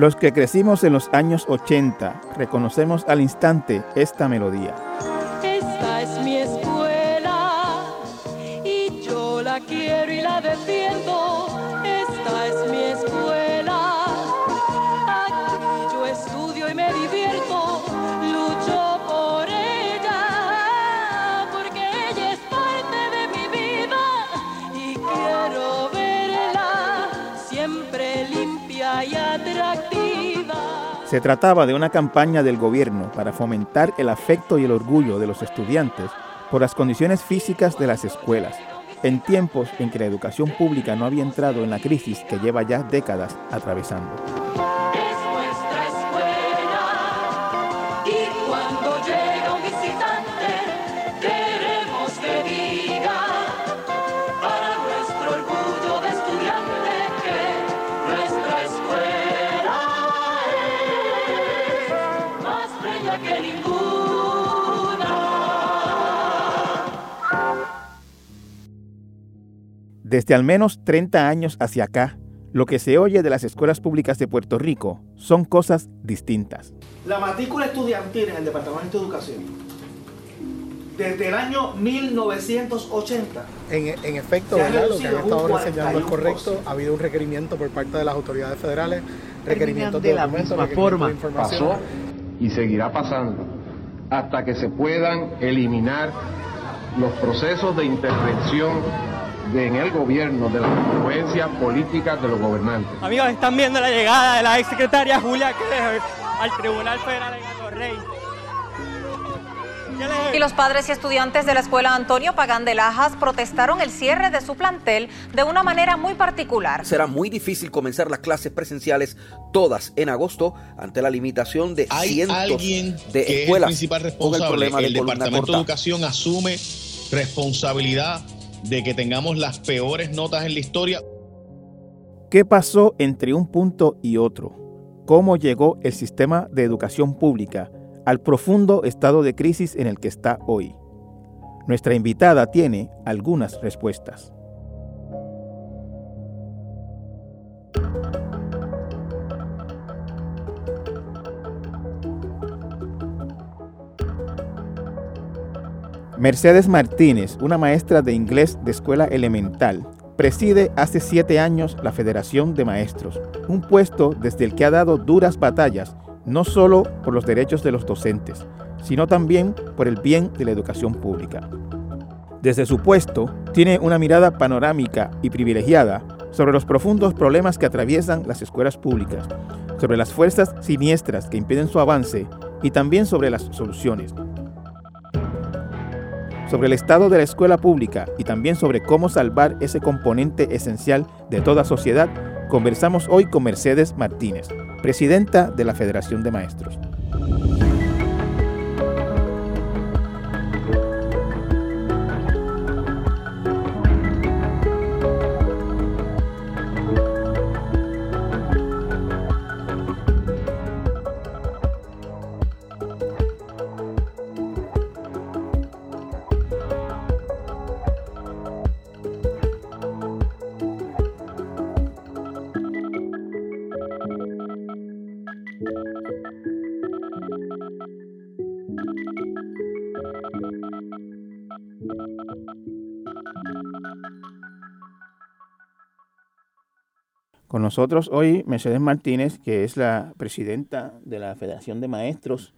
Los que crecimos en los años 80 reconocemos al instante esta melodía. Se trataba de una campaña del gobierno para fomentar el afecto y el orgullo de los estudiantes por las condiciones físicas de las escuelas, en tiempos en que la educación pública no había entrado en la crisis que lleva ya décadas atravesando. Desde al menos 30 años hacia acá, lo que se oye de las escuelas públicas de Puerto Rico son cosas distintas. La matrícula estudiantil en el Departamento de Educación, desde el año 1980, En, en efecto, ¿verdad? lo que han reducido estado reseñando es 41%. correcto. Ha habido un requerimiento por parte de las autoridades federales, requerimientos de la misma forma de información. pasó y seguirá pasando hasta que se puedan eliminar los procesos de intervención de- en el gobierno de las influencias políticas de los gobernantes. Amigos, están viendo la llegada de la ex secretaria Julia Keller al Tribunal Federal en Atorrey. Y los padres y estudiantes de la escuela Antonio Pagán de Lajas protestaron el cierre de su plantel de una manera muy particular. Será muy difícil comenzar las clases presenciales todas en agosto ante la limitación de Hay cientos alguien de que es el escuelas principal con el responsable. problema de el Departamento de. Educación asume responsabilidad de que tengamos las peores notas en la historia. ¿Qué pasó entre un punto y otro? ¿Cómo llegó el sistema de educación pública al profundo estado de crisis en el que está hoy? Nuestra invitada tiene algunas respuestas. Mercedes Martínez, una maestra de inglés de escuela elemental, preside hace siete años la Federación de Maestros, un puesto desde el que ha dado duras batallas, no solo por los derechos de los docentes, sino también por el bien de la educación pública. Desde su puesto, tiene una mirada panorámica y privilegiada sobre los profundos problemas que atraviesan las escuelas públicas, sobre las fuerzas siniestras que impiden su avance y también sobre las soluciones sobre el estado de la escuela pública y también sobre cómo salvar ese componente esencial de toda sociedad, conversamos hoy con Mercedes Martínez, presidenta de la Federación de Maestros. Con nosotros hoy Mercedes Martínez, que es la presidenta de la Federación de Maestros.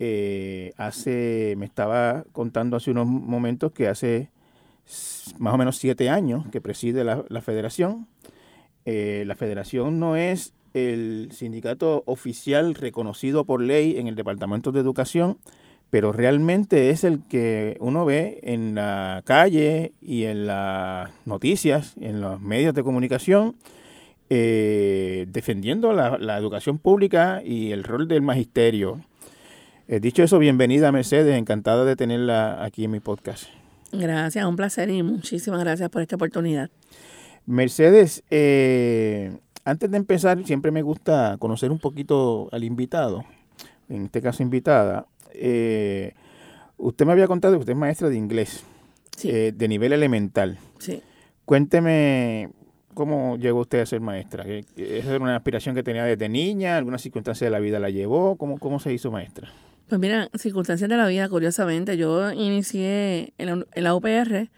Eh, hace, me estaba contando hace unos momentos que hace más o menos siete años que preside la, la federación. Eh, la federación no es el sindicato oficial reconocido por ley en el Departamento de Educación, pero realmente es el que uno ve en la calle y en las noticias, en los medios de comunicación, eh, defendiendo la, la educación pública y el rol del magisterio. Eh, dicho eso, bienvenida Mercedes, encantada de tenerla aquí en mi podcast. Gracias, un placer y muchísimas gracias por esta oportunidad. Mercedes, eh, antes de empezar, siempre me gusta conocer un poquito al invitado, en este caso invitada. Eh, usted me había contado que usted es maestra de inglés, Sí. eh, de nivel elemental. Sí. Cuénteme cómo llegó usted a ser maestra? ¿Qué- qué- ¿Esa era una aspiración que tenía desde niña? ¿Alguna circunstancia de la vida la llevó? ¿Cómo, cómo se hizo maestra? Pues mira, circunstancias de la vida, curiosamente, yo inicié en la, en la UPR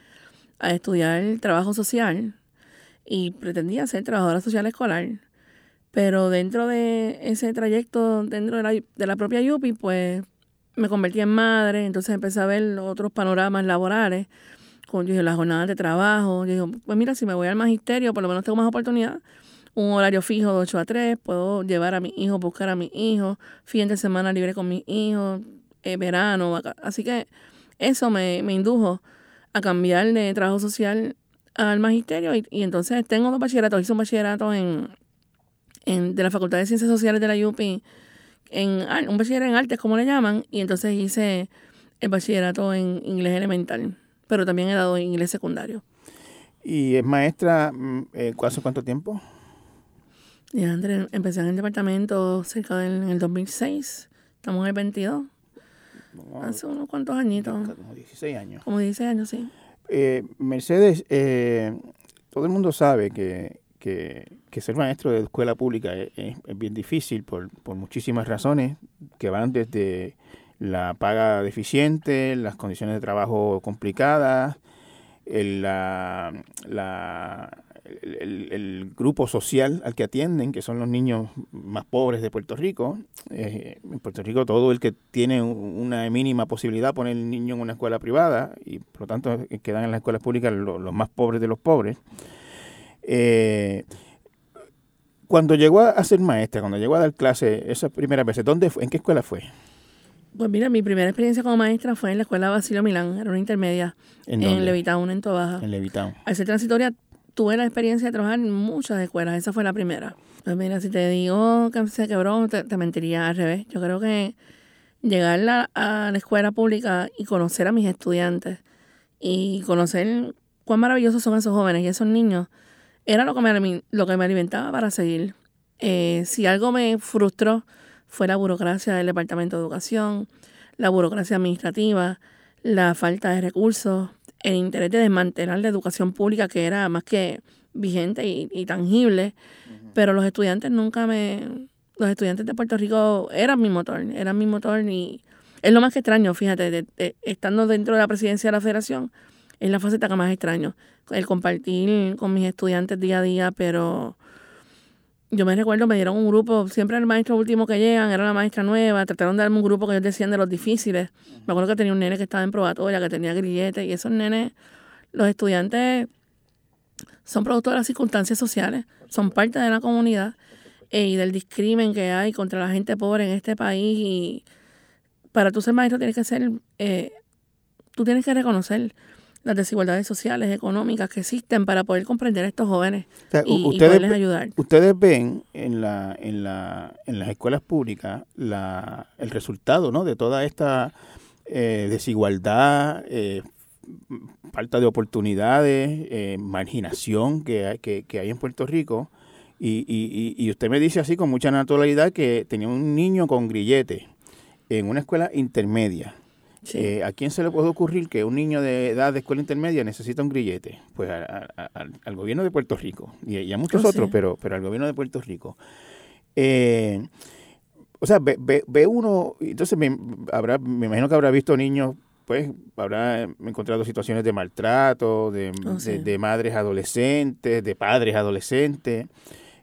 a estudiar trabajo social y pretendía ser trabajadora social escolar. Pero dentro de ese trayecto, dentro de la, de la propia UPI, pues me convertí en madre, entonces empecé a ver otros panoramas laborales, con yo las jornadas de trabajo. Yo digo, pues mira, si me voy al magisterio, por lo menos tengo más oportunidad. Un horario fijo de 8 a 3, puedo llevar a mi hijo, buscar a mi hijo, fin de semana libre con mis hijos, eh, verano. vaca- Así que eso me, me indujo a cambiar de trabajo social al magisterio y, y entonces tengo dos bachilleratos. Hice un bachillerato en, en, de la Facultad de Ciencias Sociales de la UPI, en, un bachiller en artes, como le llaman, y entonces hice el bachillerato en inglés elemental, pero también he dado inglés secundario. ¿Y es maestra mm, eh, hace cuánto tiempo? Y André, empecé en el departamento cerca del en el 2006, estamos en el 22, hace unos cuantos añitos, Como 16 años. como 16 años, sí. Eh, Mercedes, eh, todo el mundo sabe que, que- ser maestro de escuela pública es, bien difícil por, por muchísimas razones que van desde la paga deficiente, las condiciones de trabajo complicadas, el, la, grupo social al que atienden, que son los niños más pobres de Puerto Rico. Eh, en Puerto Rico todo el que tiene un- una mínima posibilidad pone el niño en una escuela privada y por lo tanto quedan en las escuelas públicas lo- los, más pobres de los pobres. Eh, cuando llegó a, ser maestra, cuando llegó a dar clase esas primeras veces, ¿dónde fue? ¿En qué escuela fue? Pues mira, mi primera experiencia como maestra fue en la escuela Basilio Milán, era una intermedia, ¿En en? Levitown, en Tobaja. En Levitown. Al ser transitoria, tuve la experiencia de trabajar en muchas escuelas, esa fue la primera. Pues mira, si te digo que se quebró, te, te mentiría al revés. Yo creo que llegar a, a la escuela pública y conocer a mis estudiantes y conocer cuán maravillosos son esos jóvenes y esos niños, era lo que me, alimi- lo que me alimentaba para seguir. Eh, si algo me frustró fue la burocracia del Departamento de Educación, la burocracia administrativa, la falta de recursos, el interés de desmantelar la educación pública que era más que vigente y, y tangible, pero los estudiantes nunca me... Los estudiantes de Puerto Rico eran mi motor, eran mi motor y es lo más que extraño, fíjate, de- de- estando dentro de la presidencia de la federación, es la faceta que más extraño, el compartir con mis estudiantes día a día, pero yo me recuerdo, me dieron un grupo, siempre el maestro último que llegan, era la maestra nueva, trataron de darme un grupo que ellos decían de los difíciles. Me acuerdo que tenía un nene que estaba en probatoria, que tenía grilletes, y esos nenes, los estudiantes son producto de las circunstancias sociales, son parte de la comunidad eh, y del discrimen que hay contra la gente pobre en este país. Y para tú ser maestro tienes que ser, eh, tú tienes que reconocer las desigualdades sociales, económicas que existen para poder comprender a estos jóvenes O sea, y, y ustedes, poderles ayudar. ustedes ven en, la, en, la, en las escuelas públicas la, el resultado ¿no? de toda esta eh, desigualdad, eh, falta de oportunidades, eh, marginación que hay, que, que hay en Puerto Rico. Y, y, y- y usted me dice así con mucha naturalidad que tenía un niño con grillete en una escuela intermedia. Eh, ¿A quién se le puede ocurrir que un niño de edad de escuela intermedia necesita un grillete? Pues a- a- a- al, gobierno de Puerto Rico y, y a muchos Oh, otros, sí. pero, pero al gobierno de Puerto Rico. Eh, o sea, ve, ve- ve uno, entonces me, habrá, me imagino que habrá visto niños, pues habrá encontrado situaciones de maltrato, de, Oh, de madres adolescentes, de padres adolescentes.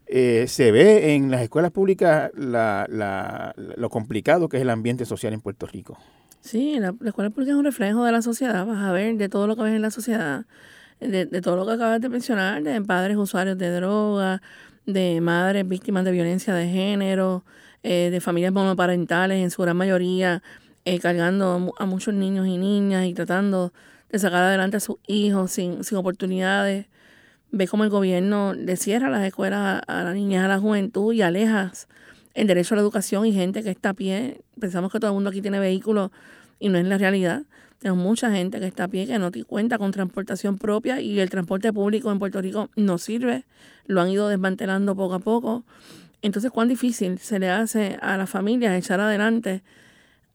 Eh, se ve en las escuelas públicas la- la- lo complicado que es el ambiente social en Puerto Rico. Sí, la, la escuela pública es un reflejo de la sociedad, vas a ver de todo lo que ves en la sociedad, de, de todo lo que acabas de mencionar, de padres usuarios de droga, de madres víctimas de violencia de género, eh, de familias monoparentales en su gran mayoría, eh, cargando a muchos niños y niñas y tratando de sacar adelante a sus hijos sin, sin oportunidades. Ves cómo el gobierno le cierra las escuelas a, a la niñez, a la juventud y alejas el derecho a la educación y gente que está a pie. Pensamos que todo el mundo aquí tiene vehículos y no es la realidad. Tenemos mucha gente que está a pie que no cuenta con transportación propia y el transporte público en Puerto Rico no sirve. Lo han ido desmantelando poco a poco. Entonces, cuán difícil se le hace a las familias echar adelante,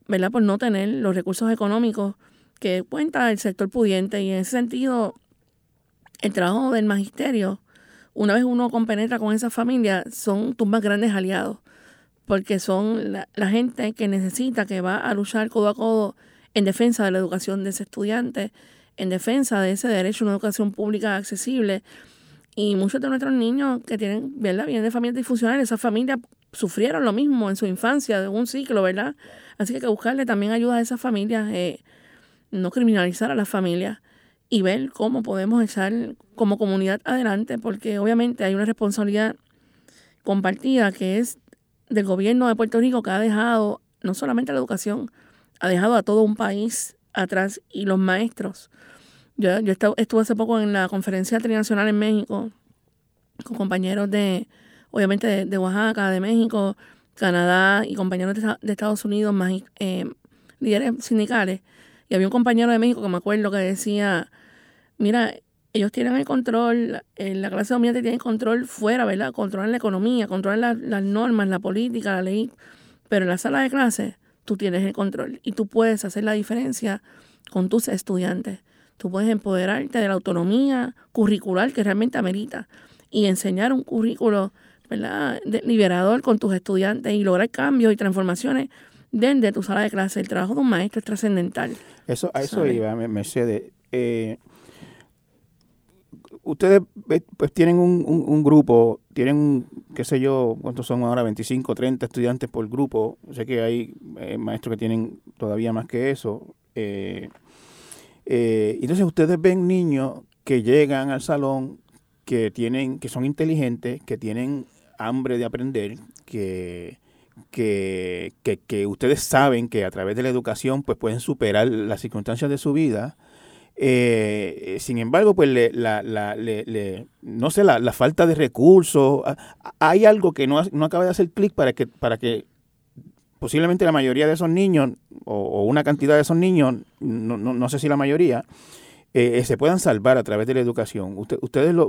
¿verdad? Por no tener los recursos económicos que cuenta el sector pudiente. Y en ese sentido, el trabajo del magisterio una vez uno compenetra con esa familia, son tus más grandes aliados, porque son la, la gente que necesita, que va a luchar codo a codo en defensa de la educación de ese estudiante, en defensa de ese derecho a una educación pública accesible. Y muchos de nuestros niños que tienen, ¿verdad? Vienen de familias disfuncionales, esas familias sufrieron lo mismo en su infancia, de un ciclo, ¿verdad? Así que hay que buscarle también ayuda a esas familias, eh, no criminalizar a las familias y ver cómo podemos echar como comunidad adelante, porque obviamente hay una responsabilidad compartida que es del gobierno de Puerto Rico que ha dejado no solamente la educación, ha dejado a todo un país atrás y los maestros. Yo, yo estu- estuve hace poco en la conferencia trinacional en México con compañeros de, obviamente, de, de Oaxaca, de México, Canadá y compañeros de, de Estados Unidos, más eh, líderes sindicales. Y había un compañero de México que me acuerdo que decía, mira, ellos tienen el control, eh, la clase dominante tiene el control fuera, ¿verdad? Controlan la economía, controlan la- las normas, la política, la ley, pero en la sala de clase tú tienes el control y tú puedes hacer la diferencia con tus estudiantes. Tú puedes empoderarte de la autonomía curricular que realmente amerita y enseñar un currículo ¿verdad? liberador con tus estudiantes y lograr cambios y transformaciones desde tu sala de clase. El trabajo de un maestro es trascendental. Eso, a eso ¿Sabe? iba, Me- Mercedes. Eh, ustedes eh, pues tienen un, un- grupo, tienen, qué sé yo, ¿cuántos son ahora? 25, 30 estudiantes por grupo. Sé que hay eh, maestros que tienen todavía más que eso. Eh, eh, entonces ustedes ven niños que llegan al salón, que tienen, que son inteligentes, que tienen hambre de aprender, que, que, que, que ustedes saben que a través de la educación pues pueden superar las circunstancias de su vida. Eh, sin embargo, pues le- la, la- le- le- no sé, la, la falta de recursos, hay algo que no, no acaba de hacer clic para que, para que posiblemente la mayoría de esos niños, o, o una cantidad de esos niños, no, no, no sé si la mayoría, eh, eh, se puedan salvar a través de la educación. Usted, ustedes lo,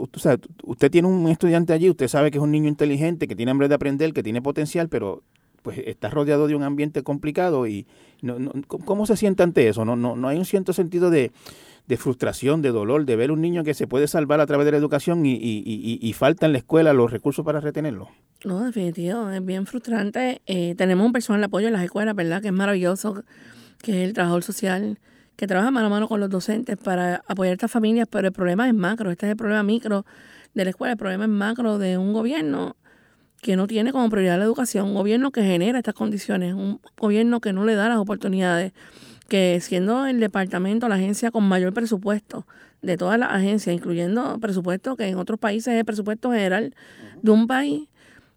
usted tiene un estudiante allí, usted sabe que es un niño inteligente, que tiene hambre de aprender, que tiene potencial, pero pues está rodeado de un ambiente complicado y no, no- ¿cómo- ¿cómo se siente ante eso? No, no, no hay un cierto sentido de, de frustración, de dolor, de ver un niño que se puede salvar a través de la educación y, y, y, y falta en la escuela los recursos para retenerlo. No, definitivo, es bien frustrante. Eh, tenemos un personal de apoyo en las escuelas, ¿verdad? Que es maravilloso, que es el trabajador social, que trabaja mano a mano con los docentes para apoyar a estas familias, pero el problema es macro, este es el problema micro de la escuela, el problema es macro de un gobierno que no tiene como prioridad la educación, un gobierno que genera estas condiciones, un gobierno que no le da las oportunidades, que siendo el departamento, la agencia con mayor presupuesto de todas las agencias, incluyendo presupuesto que en otros países es presupuesto general de un país,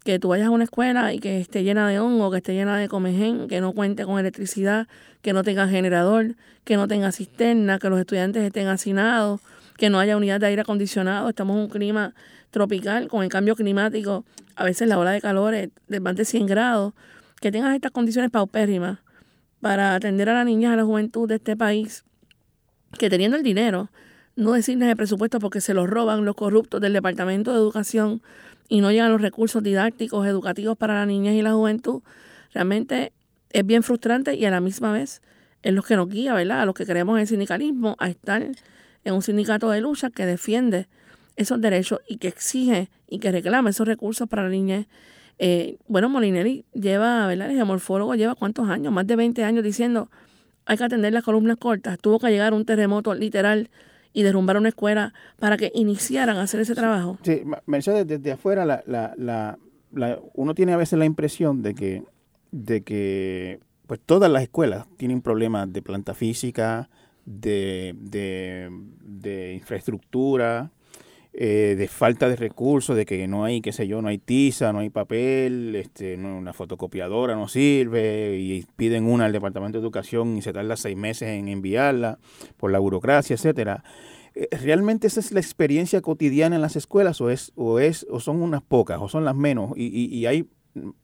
que tú vayas a una escuela y que esté llena de hongo, que esté llena de comején, que no cuente con electricidad, que no tenga generador, que no tenga cisterna, que los estudiantes estén hacinados, que no haya unidad de aire acondicionado. Estamos en un clima tropical con el cambio climático, a veces la ola de calor es de más de 100 grados, que tengas estas condiciones paupérrimas para atender a las niñas, a la juventud de este país, que teniendo el dinero, no decirles el presupuesto porque se lo roban los corruptos del Departamento de Educación y no llegan los recursos didácticos, educativos para la niñez y la juventud, realmente es bien frustrante y a la misma vez es lo que nos guía, ¿verdad? A los que creemos en el sindicalismo, a estar en un sindicato de lucha que defiende esos derechos y que exige y que reclama esos recursos para la niñez. Eh, bueno, Molinelli lleva, ¿verdad? El geomorfólogo lleva cuántos años, más de 20 años diciendo hay que atender las columnas cortas. Tuvo que llegar un terremoto literal y derrumbar una escuela para que iniciaran a hacer ese trabajo. Sí, Mercedes, desde afuera la, la, la, la- uno tiene a veces la impresión de que, de que pues todas las escuelas tienen problemas de planta física, de, de, de infraestructura, eh, de falta de recursos, de que no hay, qué sé yo, no hay tiza, no hay papel, este, no, una fotocopiadora no sirve, y piden una al Departamento de Educación y se tarda seis meses en enviarla por la burocracia, etcétera. Eh, ¿Realmente esa es la experiencia cotidiana en las escuelas o es o es o son unas pocas o son las menos y, y, y hay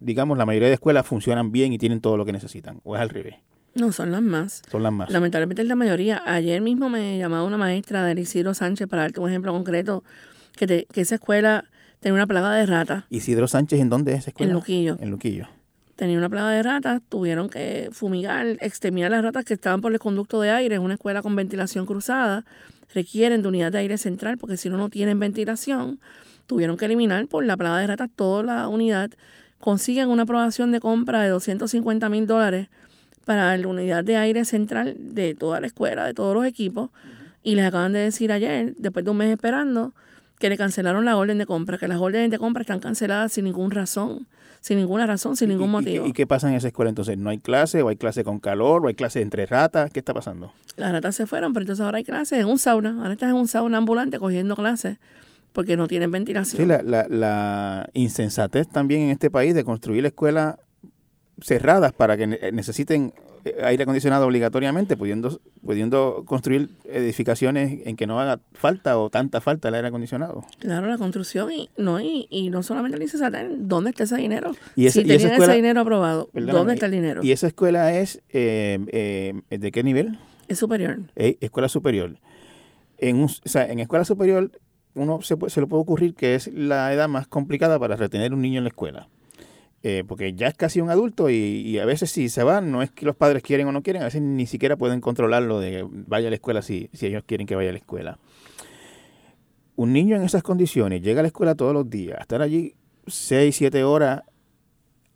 digamos la mayoría de escuelas funcionan bien y tienen todo lo que necesitan o es al revés No, son las más. son las más Lamentablemente es la mayoría. Ayer mismo me llamaba una maestra de Isidro Sánchez para darte un ejemplo concreto, que, te- que esa escuela tenía una plaga de ratas. Isidro Sánchez en dónde es esa escuela En Luquillo. en Luquillo Tenía una plaga de ratas, tuvieron que fumigar, exterminar las ratas que estaban por el conducto de aire. Es una escuela con ventilación cruzada, requieren de unidad de aire central porque si no, no tienen ventilación. tuvieron que eliminar por la plaga de ratas toda la unidad, consiguen una aprobación de compra de 250 mil dólares para la unidad de aire central de toda la escuela, de todos los equipos, y les acaban de decir ayer, después de un mes esperando, que le cancelaron la orden de compra, que las órdenes de compra están canceladas sin ninguna razón, sin ninguna razón, sin ningún ¿Y- y- motivo. ¿Y, qué pasa en esa escuela entonces? ¿No hay clase o hay clase con calor o hay clase entre ratas? ¿Qué está pasando? Las ratas se fueron, pero entonces ahora hay clases en un sauna. Ahora estás en un sauna ambulante cogiendo clases porque no tienen ventilación. Sí, la, la, la insensatez también en este país de construir escuelas cerradas para que ne- necesiten eh, aire acondicionado obligatoriamente, pudiendo, pudiendo construir edificaciones en que no haga falta o tanta falta el aire acondicionado. Claro, la construcción y no y, y no solamente el ICESATEN, ¿dónde está ese dinero? Y si y esa escuela- ese dinero aprobado, ¿dónde está el dinero? ¿Y esa escuela es eh, eh, de qué nivel? Es superior. Eh, escuela superior. En, un- o sea, en escuela superior uno se, puede- se le puede ocurrir que es la edad más complicada para retener un niño en la escuela. Eh, porque ya es casi un adulto y, y a veces si se van, no es que los padres quieren o no quieren, a veces ni siquiera pueden controlarlo de vaya a la escuela si, si ellos quieren que vaya a la escuela. Un niño en esas condiciones llega a la escuela todos los días, estar allí 6, 7 horas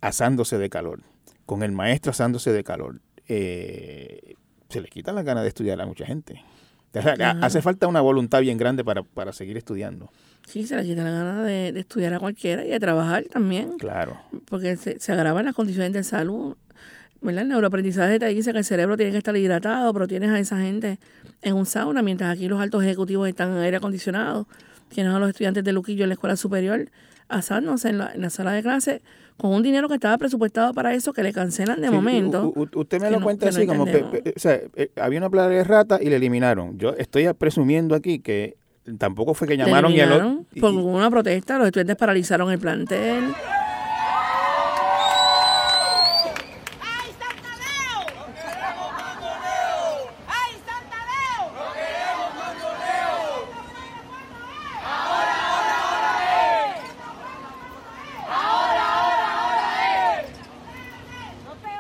asándose de calor, con el maestro asándose de calor. Eh, se le quitan las ganas de estudiar a mucha gente. O sea, Claro. Hace falta una voluntad bien grande para, para seguir estudiando. Sí, se le quita la gana de, de estudiar a cualquiera y de trabajar también. Claro. Porque se, se agravan las condiciones de salud. ¿verdad? El neuroaprendizaje te dice que el cerebro tiene que estar hidratado, pero tienes a esa gente en un sauna, mientras aquí los altos ejecutivos están en aire acondicionado. Tienes a los estudiantes de Luquillo en la escuela superior asándose en la, en la sala de clase con un dinero que estaba presupuestado para eso que le cancelan de Sí, momento. u- u- usted me lo no- cuenta no así, como, pe- pe- o sea, eh, había una plaga de rata y le eliminaron. Yo estoy presumiendo aquí que tampoco fue que llamaron y, al o- eliminaron y- por una protesta, los estudiantes paralizaron el plantel.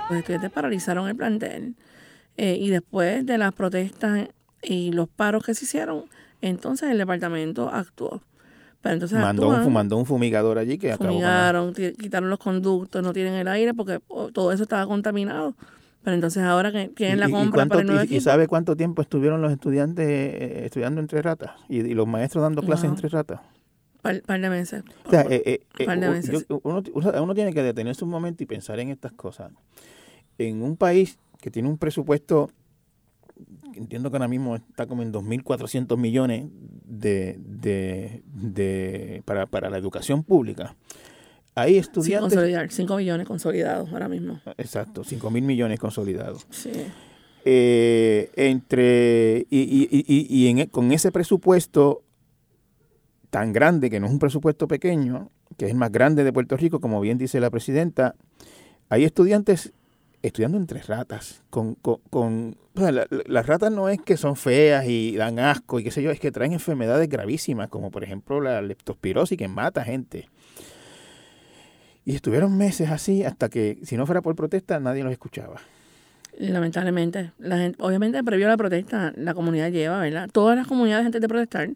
Los estudiantes paralizaron el plantel eh, y después de las protestas y los paros que se hicieron, entonces el departamento actuó. Pero entonces mandó, un, actúan, fu- mandó un fumigador allí que acabó fumigaron, ti- quitaron los conductos, no tienen el aire porque oh, todo eso estaba contaminado. Pero entonces ahora que tienen la ¿Y- y compra cuánto- para el nuevo y- sabe cuánto tiempo estuvieron los estudiantes eh, estudiando entre ratas? Y, y los maestros dando clases Wow. entre ratas. par, par de meses. O sea, eh, eh, par de meses. yo- uno- uno tiene que detenerse un momento y pensar en estas cosas. En un país que tiene un presupuesto, entiendo que ahora mismo está como en 2.400 millones de, de, de- para, para la educación pública. Hay Sin estudiantes... consolidar, 5 millones consolidados ahora mismo. Exacto, 5 mil millones consolidados. Sí. Eh, entre y, y- y- y- en e- con ese presupuesto tan grande, que no es un presupuesto pequeño, que es el más grande de Puerto Rico, como bien dice la presidenta, hay estudiantes estudiando entre ratas. Con, con, con- las ratas no es que son feas y dan asco y qué sé yo, es que traen enfermedades gravísimas, como por ejemplo la leptospirosis que mata gente. Y estuvieron meses así hasta que, si no fuera por protesta, nadie los escuchaba. Lamentablemente. La gente, obviamente, previo a la protesta, la comunidad lleva, ¿verdad? Todas las comunidades antes de protestar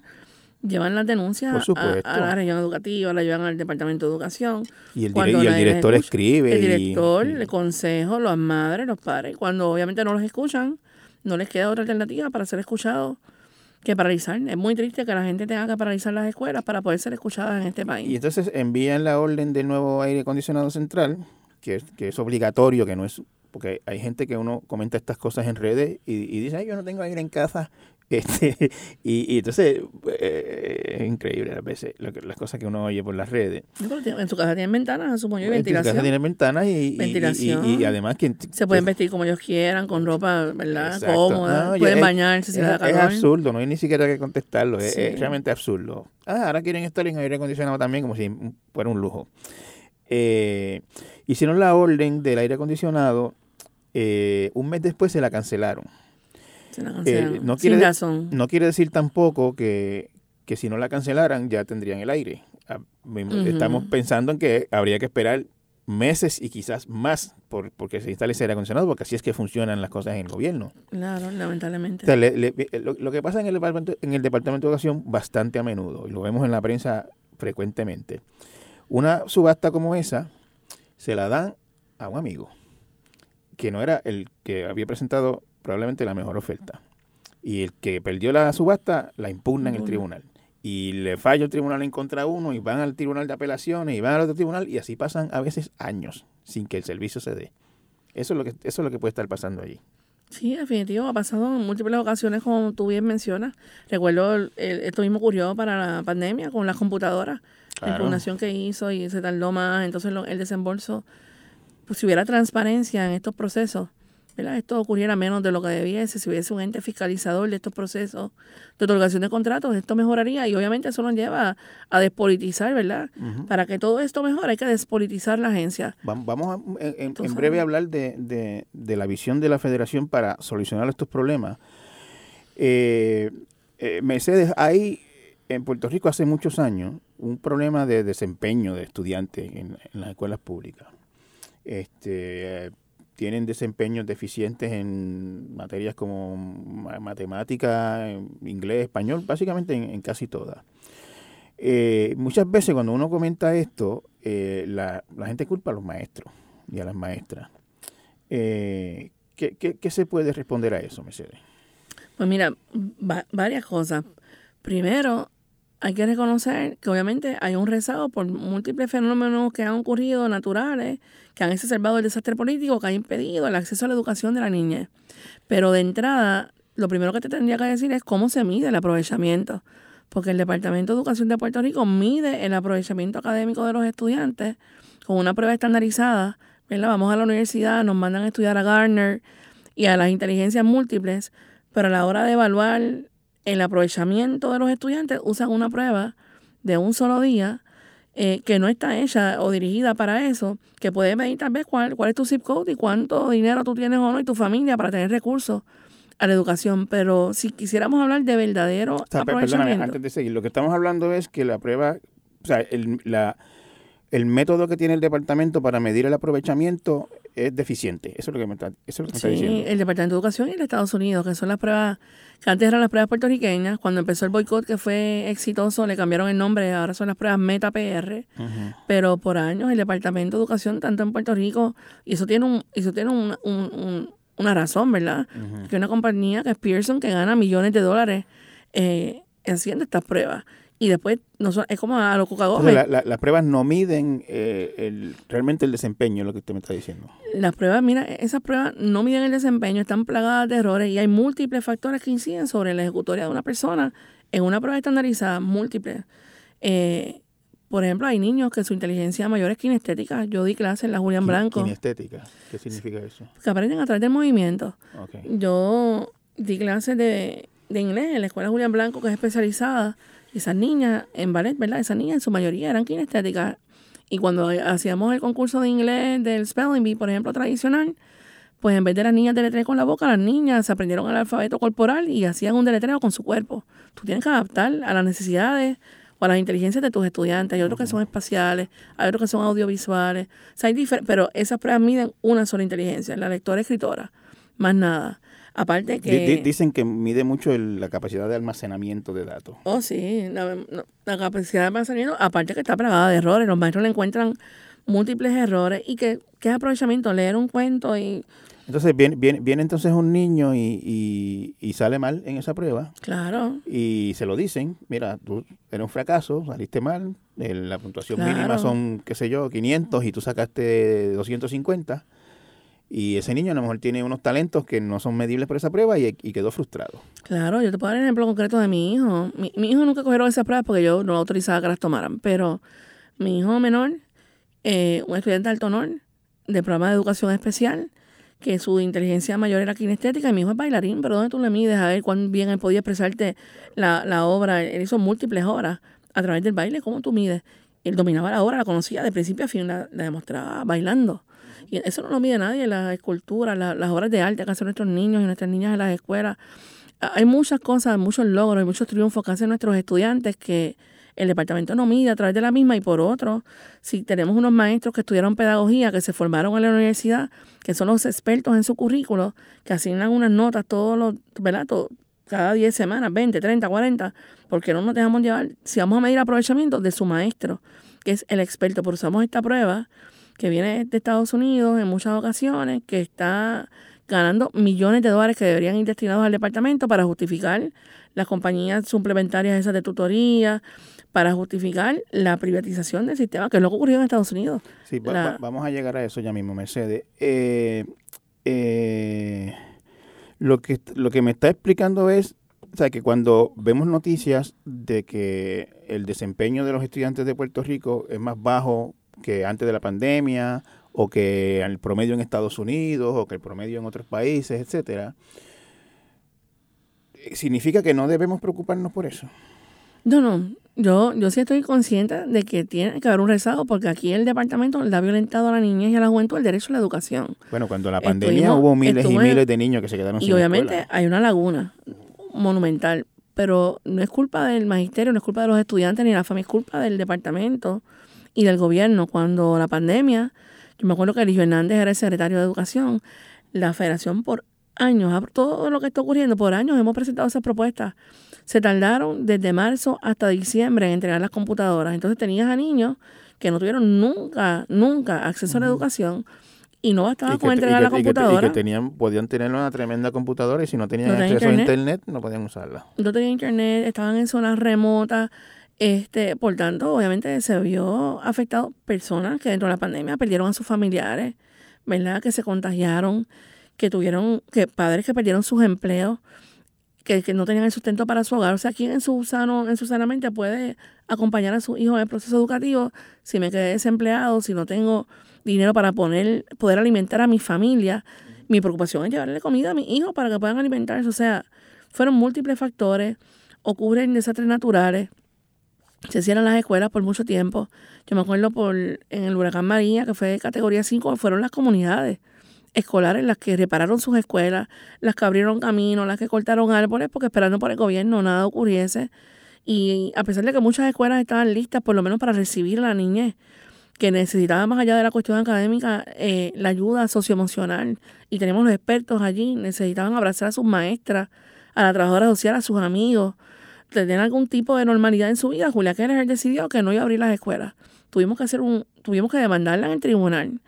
llevan las denuncias a, la región educativa, la llevan al departamento de educación. Y el, dire- y director escucha, escribe. El director, y- el consejo, las madres, los padres. Cuando obviamente no los escuchan, no les queda otra alternativa para ser escuchados que paralizar. Es muy triste que la gente tenga que paralizar las escuelas para poder ser escuchadas en este país. y entonces envían la orden del nuevo aire acondicionado central, que es, que es obligatorio, que no es. Porque hay gente que uno comenta estas cosas en redes y, y dice, Ay, yo no tengo aire en casa. Este, y, y entonces eh, es increíble a veces lo que- las cosas que uno oye por las redes. En su casa tienen ventanas, supongo, y En tu ventilación. casa tiene ventanas y, y- y- Ventilación. y- y además que Se pueden vestir como ellos quieran, con ropa, ¿verdad? Exacto. Cómoda. No, pueden es- bañarse si es, les da es calor. absurdo, no hay ni siquiera que contestarlo, es, es realmente absurdo. Ah, ahora quieren estar en aire acondicionado también como si fuera un lujo. Eh, hicieron la orden del aire acondicionado, eh, un mes después se la cancelaron. Se la Eh, no, quiere, Sin razón. no quiere decir tampoco que, que si no la cancelaran ya tendrían el aire. Ah. Estamos pensando en que habría que esperar meses y quizás más por, porque se instale ese aire acondicionado, porque así es que funcionan las cosas en el gobierno. Claro, lamentablemente. O sea, le- le- lo, lo que pasa en el, departamento, en el Departamento de Educación bastante a menudo, y lo vemos en la prensa frecuentemente. Una subasta como esa se la dan a un amigo, que no era el que había presentado probablemente la mejor oferta. Y el que perdió la subasta la impugna en el tribunal. Y le falla el tribunal en contra uno y van al tribunal de apelaciones y van al otro tribunal y así pasan a veces años sin que el servicio se dé. Eso es lo que, eso es lo que puede estar pasando allí. Sí, definitivo, ha pasado en múltiples ocasiones, como tú bien mencionas. Recuerdo, el- esto mismo ocurrió para la pandemia con las computadoras, la impugnación que hizo y se tardó más, entonces lo- el desembolso, pues si hubiera transparencia en estos procesos, ¿verdad? esto ocurriera menos de lo que debiese, si hubiese un ente fiscalizador de estos procesos de otorgación de contratos, esto mejoraría y obviamente eso nos lleva a despolitizar, ¿verdad? Para que todo esto mejore hay que despolitizar la agencia. Vam- Vamos a, en, breve a hablar de, de- de la visión de la federación para solucionar estos problemas. Eh, eh, Mercedes, hay en Puerto Rico hace muchos años un problema de desempeño de estudiantes en, en las escuelas públicas. Este, tienen desempeños deficientes en materias como ma- matemática, inglés, español, básicamente en, casi todas. Eh, muchas veces cuando uno comenta esto, eh, la, la gente culpa a los maestros y a las maestras. Eh, ¿qué, qué, qué se puede responder a eso, Mercedes? Pues mira, va- varias cosas. Primero, hay que reconocer que obviamente hay un rezago por múltiples fenómenos que han ocurrido naturales, que han exacerbado el desastre político, que han impedido el acceso a la educación de la niñez. Pero de entrada, lo primero que te tendría que decir es cómo se mide el aprovechamiento. Porque el Departamento de Educación de Puerto Rico mide el aprovechamiento académico de los estudiantes con una prueba estandarizada. ¿verdad? Vamos a la universidad, nos mandan a estudiar a Garner y a las inteligencias múltiples, pero a la hora de evaluar el aprovechamiento de los estudiantes usan una prueba de un solo día eh, que no está hecha o dirigida para eso, que puede medir tal vez cuál, cuál es tu zip code y cuánto dinero tú tienes o no y tu familia para tener recursos a la educación. Pero si quisiéramos hablar de verdadero O sea, aprovechamiento, antes de seguir, lo que estamos hablando es que la prueba, o sea, el, la, el método que tiene el departamento para medir el aprovechamiento es deficiente. Eso es lo que me está, eso es lo que me está Sí, diciendo. el Departamento de Educación y el Estados Unidos, que son las pruebas, que antes eran las pruebas puertorriqueñas, cuando empezó el boicot que fue exitoso, le cambiaron el nombre, ahora son las pruebas Meta PR, pero por años el Departamento de Educación, tanto en Puerto Rico, y eso tiene un, eso tiene un- un- un- una razón, ¿verdad? Que una compañía que es Pearson, que gana millones de dólares eh, haciendo estas pruebas. Y después, no son- es como a los la- la- las pruebas no miden eh, el, realmente el desempeño, es lo que usted me está diciendo. Las pruebas, mira, esas pruebas no miden el desempeño, están plagadas de errores y hay múltiples factores que inciden sobre la ejecutoria de una persona en una prueba estandarizada, múltiples. Eh, por ejemplo, hay niños que su inteligencia mayor es kinestética. Yo di clase en la Julián Blanco, Kinestética. ¿Qué significa eso? que aprenden a través del movimiento. Yo di clases de, de inglés en la escuela Julián Blanco, que es especializada. Esas niñas en ballet, ¿verdad? Esas niñas en su mayoría eran kinestéticas. Y cuando hacíamos el concurso de inglés del Spelling Bee, por ejemplo, tradicional, pues en vez de las niñas deletrear con la boca, las niñas se aprendieron el alfabeto corporal y hacían un deletreo con su cuerpo. Tú tienes que adaptar a las necesidades o a las inteligencias de tus estudiantes. Hay otros que son espaciales, hay otros que son audiovisuales. O sea, hay pero esas pruebas miden una sola inteligencia, la lectora-escritora, más nada. Aparte que... di- dicen que mide mucho el- la capacidad de almacenamiento de datos. Oh, sí, la, capacidad de almacenamiento, aparte que está plagada de errores, los maestros le encuentran múltiples errores y que, que es aprovechamiento, leer un cuento y, Entonces viene, viene, viene entonces un niño y, y- y sale mal en esa prueba claro, y se lo dicen, mira, tú eres un fracaso, saliste mal, la puntuación Claro. mínima son, qué sé yo, 500 y tú sacaste 250 y ese niño a lo mejor tiene unos talentos que no son medibles por esa prueba y, quedó frustrado. claro, yo te puedo dar el ejemplo concreto de mi hijo. Mi, mi hijo nunca cogieron esas pruebas porque yo no autorizaba que las tomaran, pero mi hijo menor, eh, un estudiante de alto honor de programa de educación especial, que su inteligencia mayor era kinestética y mi hijo es bailarín, pero ¿dónde tú le mides a ver cuán bien él podía expresarte la, la obra? Él hizo múltiples obras a través del baile, ¿cómo tú mides? Él dominaba la obra, la conocía de principio a fin, la, la demostraba bailando. Y eso no lo mide nadie, las esculturas, la- las obras de arte que hacen nuestros niños y nuestras niñas en las escuelas. Hay muchas cosas, muchos logros y muchos triunfos que hacen nuestros estudiantes que el departamento no mide a través de la misma y por otro, si tenemos unos maestros que estudiaron pedagogía, que se formaron en la universidad, que son los expertos en su currículo, que asignan unas notas todos los, ¿verdad? Todo- cada 10 semanas, 20, 30, 40, porque no nos dejamos llevar, si vamos a medir aprovechamiento de su maestro, que es el experto, pero usamos esta prueba que viene de Estados Unidos en muchas ocasiones, que está ganando millones de dólares que deberían ir destinados al departamento para justificar las compañías suplementarias esas de tutoría, para justificar la privatización del sistema, que es lo que ocurrió en Estados Unidos. Sí, va- La- va- vamos a llegar a eso ya mismo, Mercedes. Eh, eh, lo, que, lo que me está explicando es o sea, que cuando vemos noticias de que el desempeño de los estudiantes de Puerto Rico es más bajo que antes de la pandemia, o que el promedio en Estados Unidos, o que el promedio en otros países, etcétera, significa que no debemos preocuparnos por eso. No, no, yo, yo sí estoy consciente de que tiene que haber un rezago porque aquí el departamento le ha violentado a la niñez y a la juventud el derecho a la educación. Bueno, cuando la pandemia Estuvimos- hubo miles y miles de niños que se quedaron Y sin obviamente escuela. hay una laguna monumental, pero no es culpa del magisterio, no es culpa de los estudiantes ni de la familia, es culpa del departamento y del gobierno. Cuando la pandemia, yo me acuerdo que Eligio Hernández era el secretario de Educación, la federación por años, a- todo lo que está ocurriendo, por años hemos presentado esas propuestas. Se tardaron desde marzo hasta diciembre en entregar las computadoras. Entonces tenías a niños que no tuvieron nunca, nunca acceso a la educación y no bastaba Y que, con y entregar que- la y que te- y que computadora. tenían, podían tener una tremenda computadora y si no tenían No acceso a internet no podían usarla. no tenían internet, estaban en zonas remotas, este, por tanto, obviamente se vio afectado personas que dentro de la pandemia perdieron a sus familiares, ¿verdad? Que se contagiaron, que tuvieron, que padres que perdieron sus empleos, que, que no tenían el sustento para su hogar. O sea, ¿quién en su sano, en su sana mente puede acompañar a su hijo en el proceso educativo si me quedé desempleado, si no tengo dinero para poner, poder alimentar a mi familia? Mi preocupación es llevarle comida a mis hijos para que puedan alimentarse. O sea, fueron múltiples factores, ocurren desastres naturales, se cierran las escuelas por mucho tiempo. Yo me acuerdo por en el huracán María, que fue de categoría 5, fueron las comunidades escolares las que repararon sus escuelas, las que abrieron caminos, las que cortaron árboles, porque esperando por el gobierno nada ocurriese. Y a pesar de que muchas escuelas estaban listas, por lo menos para recibir a la niñez, que necesitaba más allá de la cuestión académica, eh, la ayuda socioemocional, y tenemos los expertos allí, necesitaban abrazar a sus maestras, a la trabajadora social, a sus amigos, tener algún tipo de normalidad en su vida. Julia Keller decidió que no iba a abrir las escuelas. Tuvimos que hacer un, tuvimos que demandarla en el tribunal.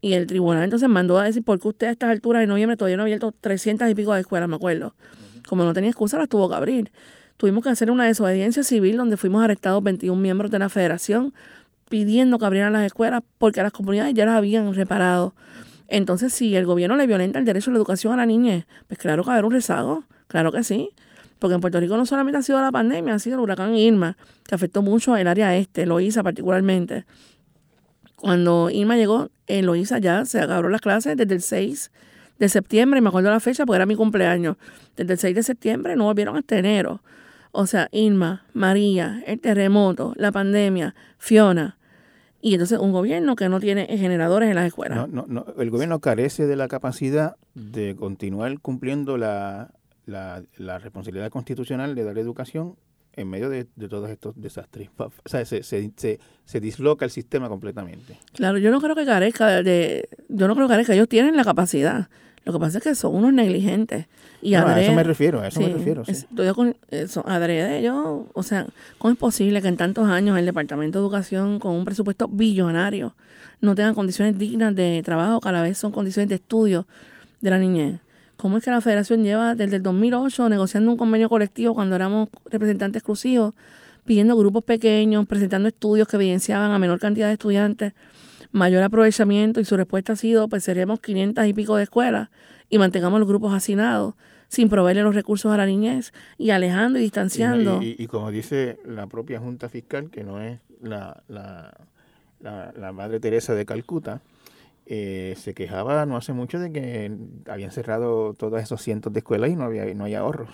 Y el tribunal entonces mandó a decir, ¿por qué usted a estas alturas de noviembre todavía no ha abierto 300 y pico de escuelas, me acuerdo? Como no tenía excusa, las tuvo que abrir. Tuvimos que hacer una desobediencia civil donde fuimos arrestados 21 miembros de la federación pidiendo que abrieran las escuelas porque las comunidades ya las habían reparado. Entonces, si el gobierno le violenta el derecho a la educación a la niñez, pues claro que va a haber un rezago, claro que sí. Porque en Puerto Rico no solamente ha sido la pandemia, ha sido el huracán Irma, que afectó mucho el área este, Loíza particularmente. Cuando Irma llegó, en Loíza ya se acabaron las clases desde el 6 de septiembre, me acuerdo la fecha porque era mi cumpleaños. Desde el 6 de septiembre no volvieron hasta enero. O sea, Irma, María, el terremoto, la pandemia, Fiona. Y entonces un gobierno que no tiene generadores en las escuelas. No, no, no, el gobierno carece de la capacidad de continuar cumpliendo la, la, la responsabilidad constitucional de dar educación en medio de, de todos estos desastres. O sea, se, se, se, se disloca el sistema completamente. Claro, yo no creo que carezca de, yo no creo que carezca, ellos tienen la capacidad. Lo que pasa es que son unos negligentes. Y No, a adrede- eso me refiero, a eso me refiero, sí. estoy con eso, adrede, yo, o sea, ¿cómo es posible que en tantos años el Departamento de Educación, con un presupuesto billonario, no tenga condiciones dignas de trabajo, cada vez son condiciones de estudio de la niñez? ¿Cómo es que la federación lleva desde el 2008 negociando un convenio colectivo cuando éramos representantes exclusivos, pidiendo grupos pequeños, presentando estudios que evidenciaban a menor cantidad de estudiantes, mayor aprovechamiento y su respuesta ha sido, pues seremos 500 y pico de escuelas y mantengamos los grupos hacinados sin proveerle los recursos a la niñez y alejando y distanciando. Y, y- como dice la propia Junta Fiscal, que no es la, la, la Madre Teresa de Calcuta, eh, se quejaba no hace mucho de que habían cerrado todos esos cientos de escuelas y no había no hay ahorros.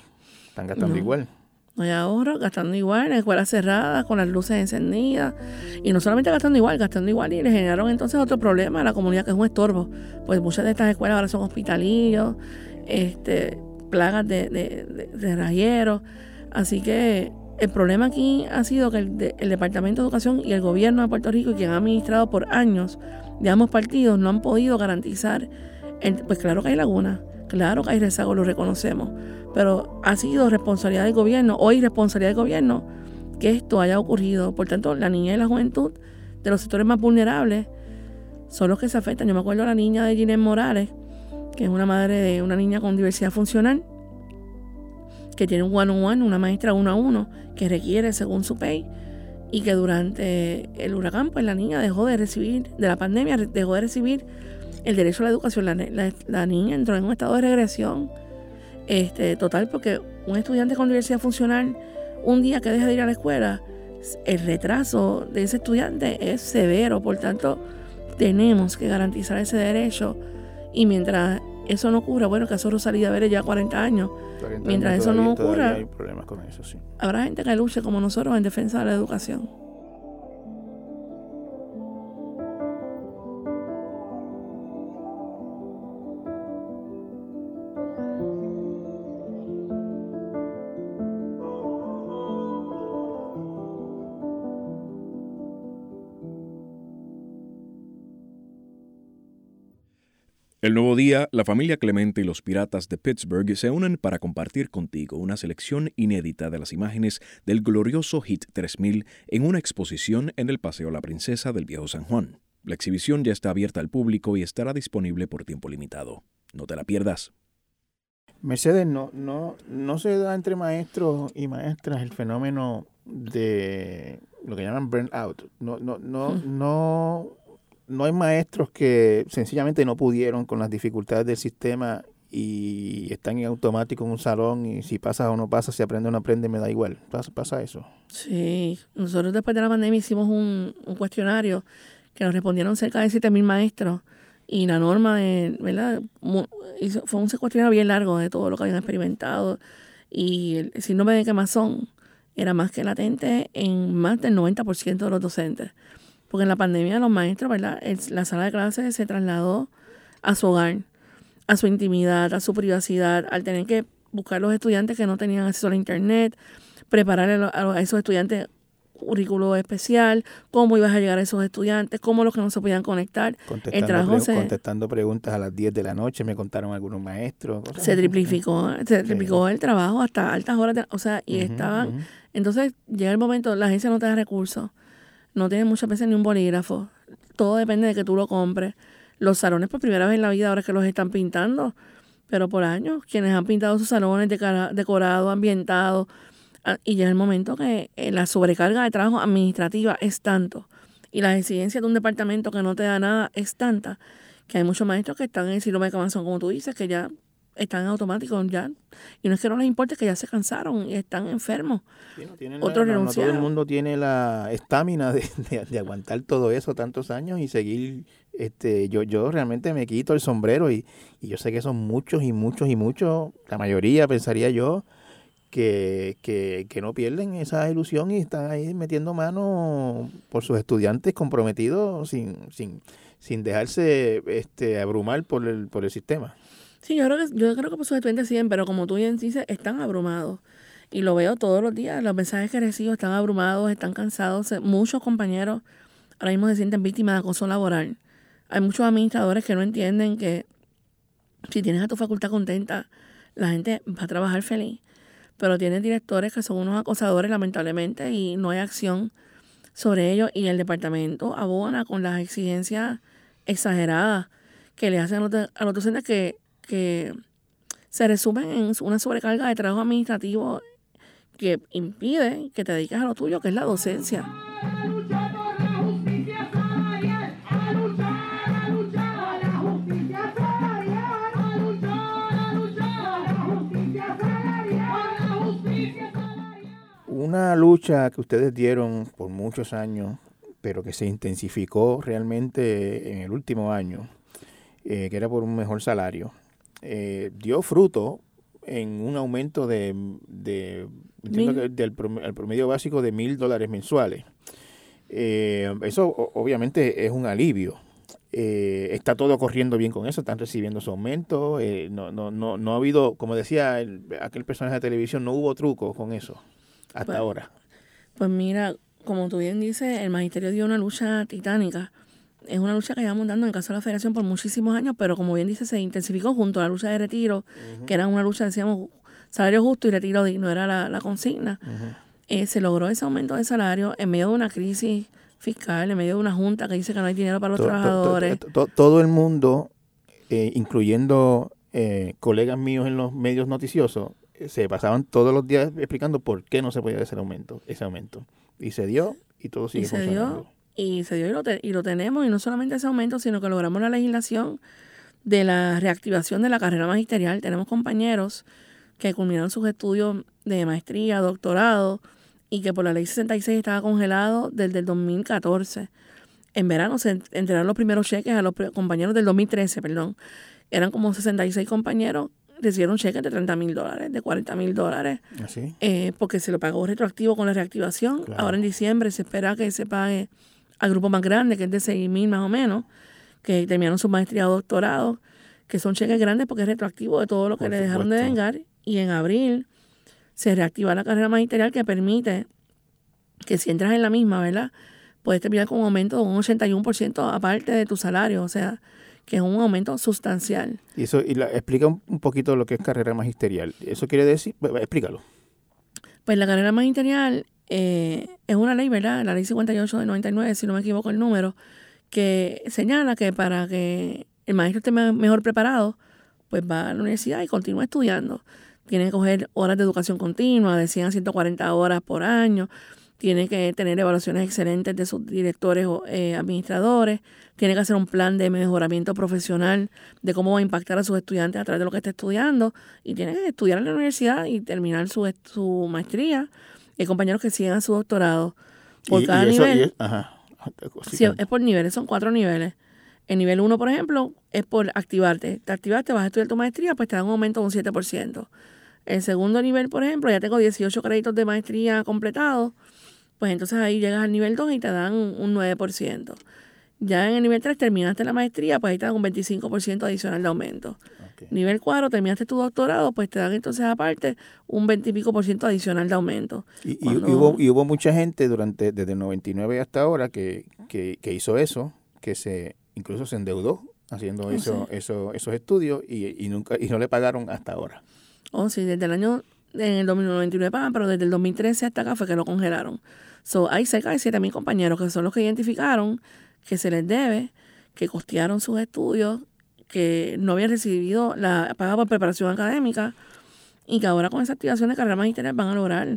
Están gastando No. igual. No hay ahorro, gastando igual, en escuelas cerradas, con las luces encendidas. Y no solamente gastando igual, gastando igual. Y le generaron entonces otro problema a la comunidad que es un estorbo. Pues muchas de estas escuelas ahora son hospitalillos, este, plagas de, de, de- de rayeros. Así que el problema aquí ha sido que el, de- el Departamento de Educación y el gobierno de Puerto Rico, quien ha administrado por años de ambos partidos, no han podido garantizar. el- pues claro que hay lagunas. Claro que hay rezago, lo reconocemos, pero ha sido responsabilidad del gobierno, hoy responsabilidad del gobierno, que esto haya ocurrido. Por tanto, la niña y la juventud de los sectores más vulnerables son los que se afectan. Yo me acuerdo de la niña de Ginés Morales, que es una madre de una niña con diversidad funcional, que tiene un one-on-one, una maestra uno a uno, que requiere según su pay, y que durante el huracán, pues la niña dejó de recibir, de la pandemia, dejó de recibir el derecho a la educación. La, niña entró en un estado de regresión este, total, porque un estudiante con diversidad funcional, un día que deja de ir a la escuela, el retraso de ese estudiante es severo, por tanto, tenemos que garantizar ese derecho y mientras eso no ocurra, bueno, caso Rosalía Vélez ya 40 años, 40 mientras años eso no ocurra, hay problemas con eso, sí. habrá gente que luche como nosotros en defensa de la educación. El nuevo día, la familia Clemente y los piratas de Pittsburgh se unen para compartir contigo una selección inédita de las imágenes del glorioso Hit 3000 en una exposición en el Paseo La Princesa del Viejo San Juan. La exhibición ya está abierta al público y estará disponible por tiempo limitado. No te la pierdas. Mercedes, no, no, no se da entre maestros y maestras el fenómeno de lo que llaman burnout. No, no, no, no, no hay maestros que sencillamente no pudieron con las dificultades del sistema y están en automático en un salón y si pasa o no pasa, si aprende o no aprende, me da igual. Pasa, eso. Sí, nosotros después de la pandemia hicimos un, un cuestionario que nos respondieron cerca de 7.000 maestros y la norma de, ¿verdad? Hizo- fue un cuestionario bien largo de todo lo que habían experimentado y el síndrome de quemazón era más que latente en más del 90% de los docentes. Porque en la pandemia los maestros, ¿verdad? El- la sala de clases se trasladó a su hogar, a su intimidad, a su privacidad, al tener que buscar los estudiantes que no tenían acceso a internet, preparar a, esos estudiantes currículo especial, cómo ibas a llegar a esos estudiantes, cómo los que no se podían conectar. El Contestando, trabajo pre- se, contestando preguntas a las 10 de la noche, me contaron algunos maestros. cosas se así. triplicó, se triplicó el trabajo hasta altas horas, de- o sea, y estaban, entonces llega el momento, la agencia no te da recursos, no tiene muchas veces ni un bolígrafo, todo depende de que tú lo compres. Los salones por primera vez en la vida ahora es que los están pintando, pero por años, quienes han pintado sus salones decorados, ambientados, ah, y llega el momento que eh, la sobrecarga de trabajo administrativa es tanto y las exigencias de un departamento que no te da nada es tanta que hay muchos maestros que están en el síndrome de Camanzón, como tú dices, que ya están automáticos ya. Y no es que no les importe, es que ya se cansaron y están enfermos. Tienen la- Otros no- no todo el mundo tiene la estamina de, de- de aguantar todo eso tantos años y seguir este yo yo realmente me quito el sombrero y, y yo sé que son muchos y muchos y muchos la mayoría pensaría yo que, que, que no pierden esa ilusión y están ahí metiendo mano por sus estudiantes comprometidos sin sin sin dejarse este abrumar por el por el sistema Sí, yo creo que, yo creo que por sus estudiantes siguen, pero como tú bien dices, están abrumados. Y lo veo todos los días. Los mensajes que recibo están abrumados, están cansados. Muchos compañeros ahora mismo se sienten víctimas de acoso laboral. Hay muchos administradores que no entienden que si tienes a tu facultad contenta, la gente va a trabajar feliz. Pero tienes directores que son unos acosadores, lamentablemente, y no hay acción sobre ellos. Y el departamento abona con las exigencias exageradas que le hacen a los, a los docentes que, que se resumen en una sobrecarga de trabajo administrativo que impide que te dediques a lo tuyo, que es la docencia. Una lucha que ustedes dieron por muchos años, pero que se intensificó realmente en el último año, eh, que era por un mejor salario, eh, dio fruto en un aumento de, de- que del prom- el promedio básico de mil dólares mensuales. Eh, eso obviamente es un alivio. Eh, está todo corriendo bien con eso, están recibiendo su aumento. eh, no, no, no, no ha habido, como decía el- aquel personaje de televisión, no hubo truco con eso hasta Pues- ahora. Pues mira, como tú bien dices, el magisterio dio una lucha titánica es una lucha que llevamos dando en el caso de la federación por muchísimos años, pero como bien dice, se intensificó junto a la lucha de retiro, que era una lucha, decíamos, salario justo y retiro digno, era la, la consigna. Eh, se logró ese aumento de salario en medio de una crisis fiscal, en medio de una junta que dice que no hay dinero para los to- trabajadores. to- to- todo el mundo, eh, incluyendo eh, colegas míos en los medios noticiosos, se pasaban todos los días explicando por qué no se podía hacer aumento, ese aumento. Y se dio y todo sigue y se funcionando. dio y se dio y lo, te- y lo tenemos y no solamente ese aumento sino que logramos la legislación de la reactivación de la carrera magisterial tenemos compañeros que culminaron sus estudios de maestría doctorado y que por la ley 66 estaba congelado desde el 2014 en verano se entregaron los primeros cheques a los compañeros del 2013 perdón eran como 66 compañeros recibieron cheques de 30 mil dólares de 40 mil dólares ¿Así? eh, porque se lo pagó retroactivo con la reactivación. Claro. Ahora en diciembre se espera que se pague al grupo más grande, que es de 6 mil más o menos, que terminaron su maestría o doctorado, que son cheques grandes porque es retroactivo de todo lo que Por le dejaron de vengar. Y en abril se reactiva la carrera magisterial que permite que si entras en la misma, ¿verdad? Puedes terminar con un aumento de un 81% aparte de tu salario, o sea, que es un aumento sustancial. Y eso y la- explica un, un poquito lo que es carrera magisterial. Eso quiere decir, explícalo. Pues la carrera magisterial eh, es una ley, ¿verdad? La ley 58 de 99, si no me equivoco el número, que señala que para que el maestro esté me- mejor preparado, pues va a la universidad y continúa estudiando. Tiene que coger horas de educación continua, de 100 a 140 horas por año. Tiene que tener evaluaciones excelentes de sus directores o eh, administradores. Tiene que hacer un plan de mejoramiento profesional de cómo va a impactar a sus estudiantes a través de lo que está estudiando. Y tiene que estudiar en la universidad y terminar su, su maestría. Hay compañeros que siguen a su doctorado. Por Y- cada y eso- nivel. es- ajá. Sí, Sí, es por niveles, son cuatro niveles. El nivel 1, por ejemplo, es por activarte. Te activaste, vas a estudiar tu maestría, pues te dan un aumento de un 7%. El segundo nivel, por ejemplo, ya tengo 18 créditos de maestría completados, pues entonces ahí llegas al nivel 2 y te dan un 9%. Ya en el nivel 3 terminaste la maestría, pues ahí te dan un 25% adicional de aumento. Nivel 4, terminaste tu doctorado, pues te dan entonces aparte un 20 y pico por ciento adicional de aumento. Y, y- Cuando- y hubo, y hubo mucha gente durante desde el 99 hasta ahora que, que, que hizo eso, que se incluso se endeudó haciendo Oh, eso, sí. eso, esos estudios y, y nunca y no le pagaron hasta ahora. Oh, sí, desde el año, en el 2099 pagan, pero desde el 2013 hasta acá fue que lo congelaron. So, hay cerca de 7.000 compañeros que son los que identificaron que se les debe, que costearon sus estudios, que no habían recibido la paga por preparación académica y que ahora con esa activación de carrera magisterial van a lograr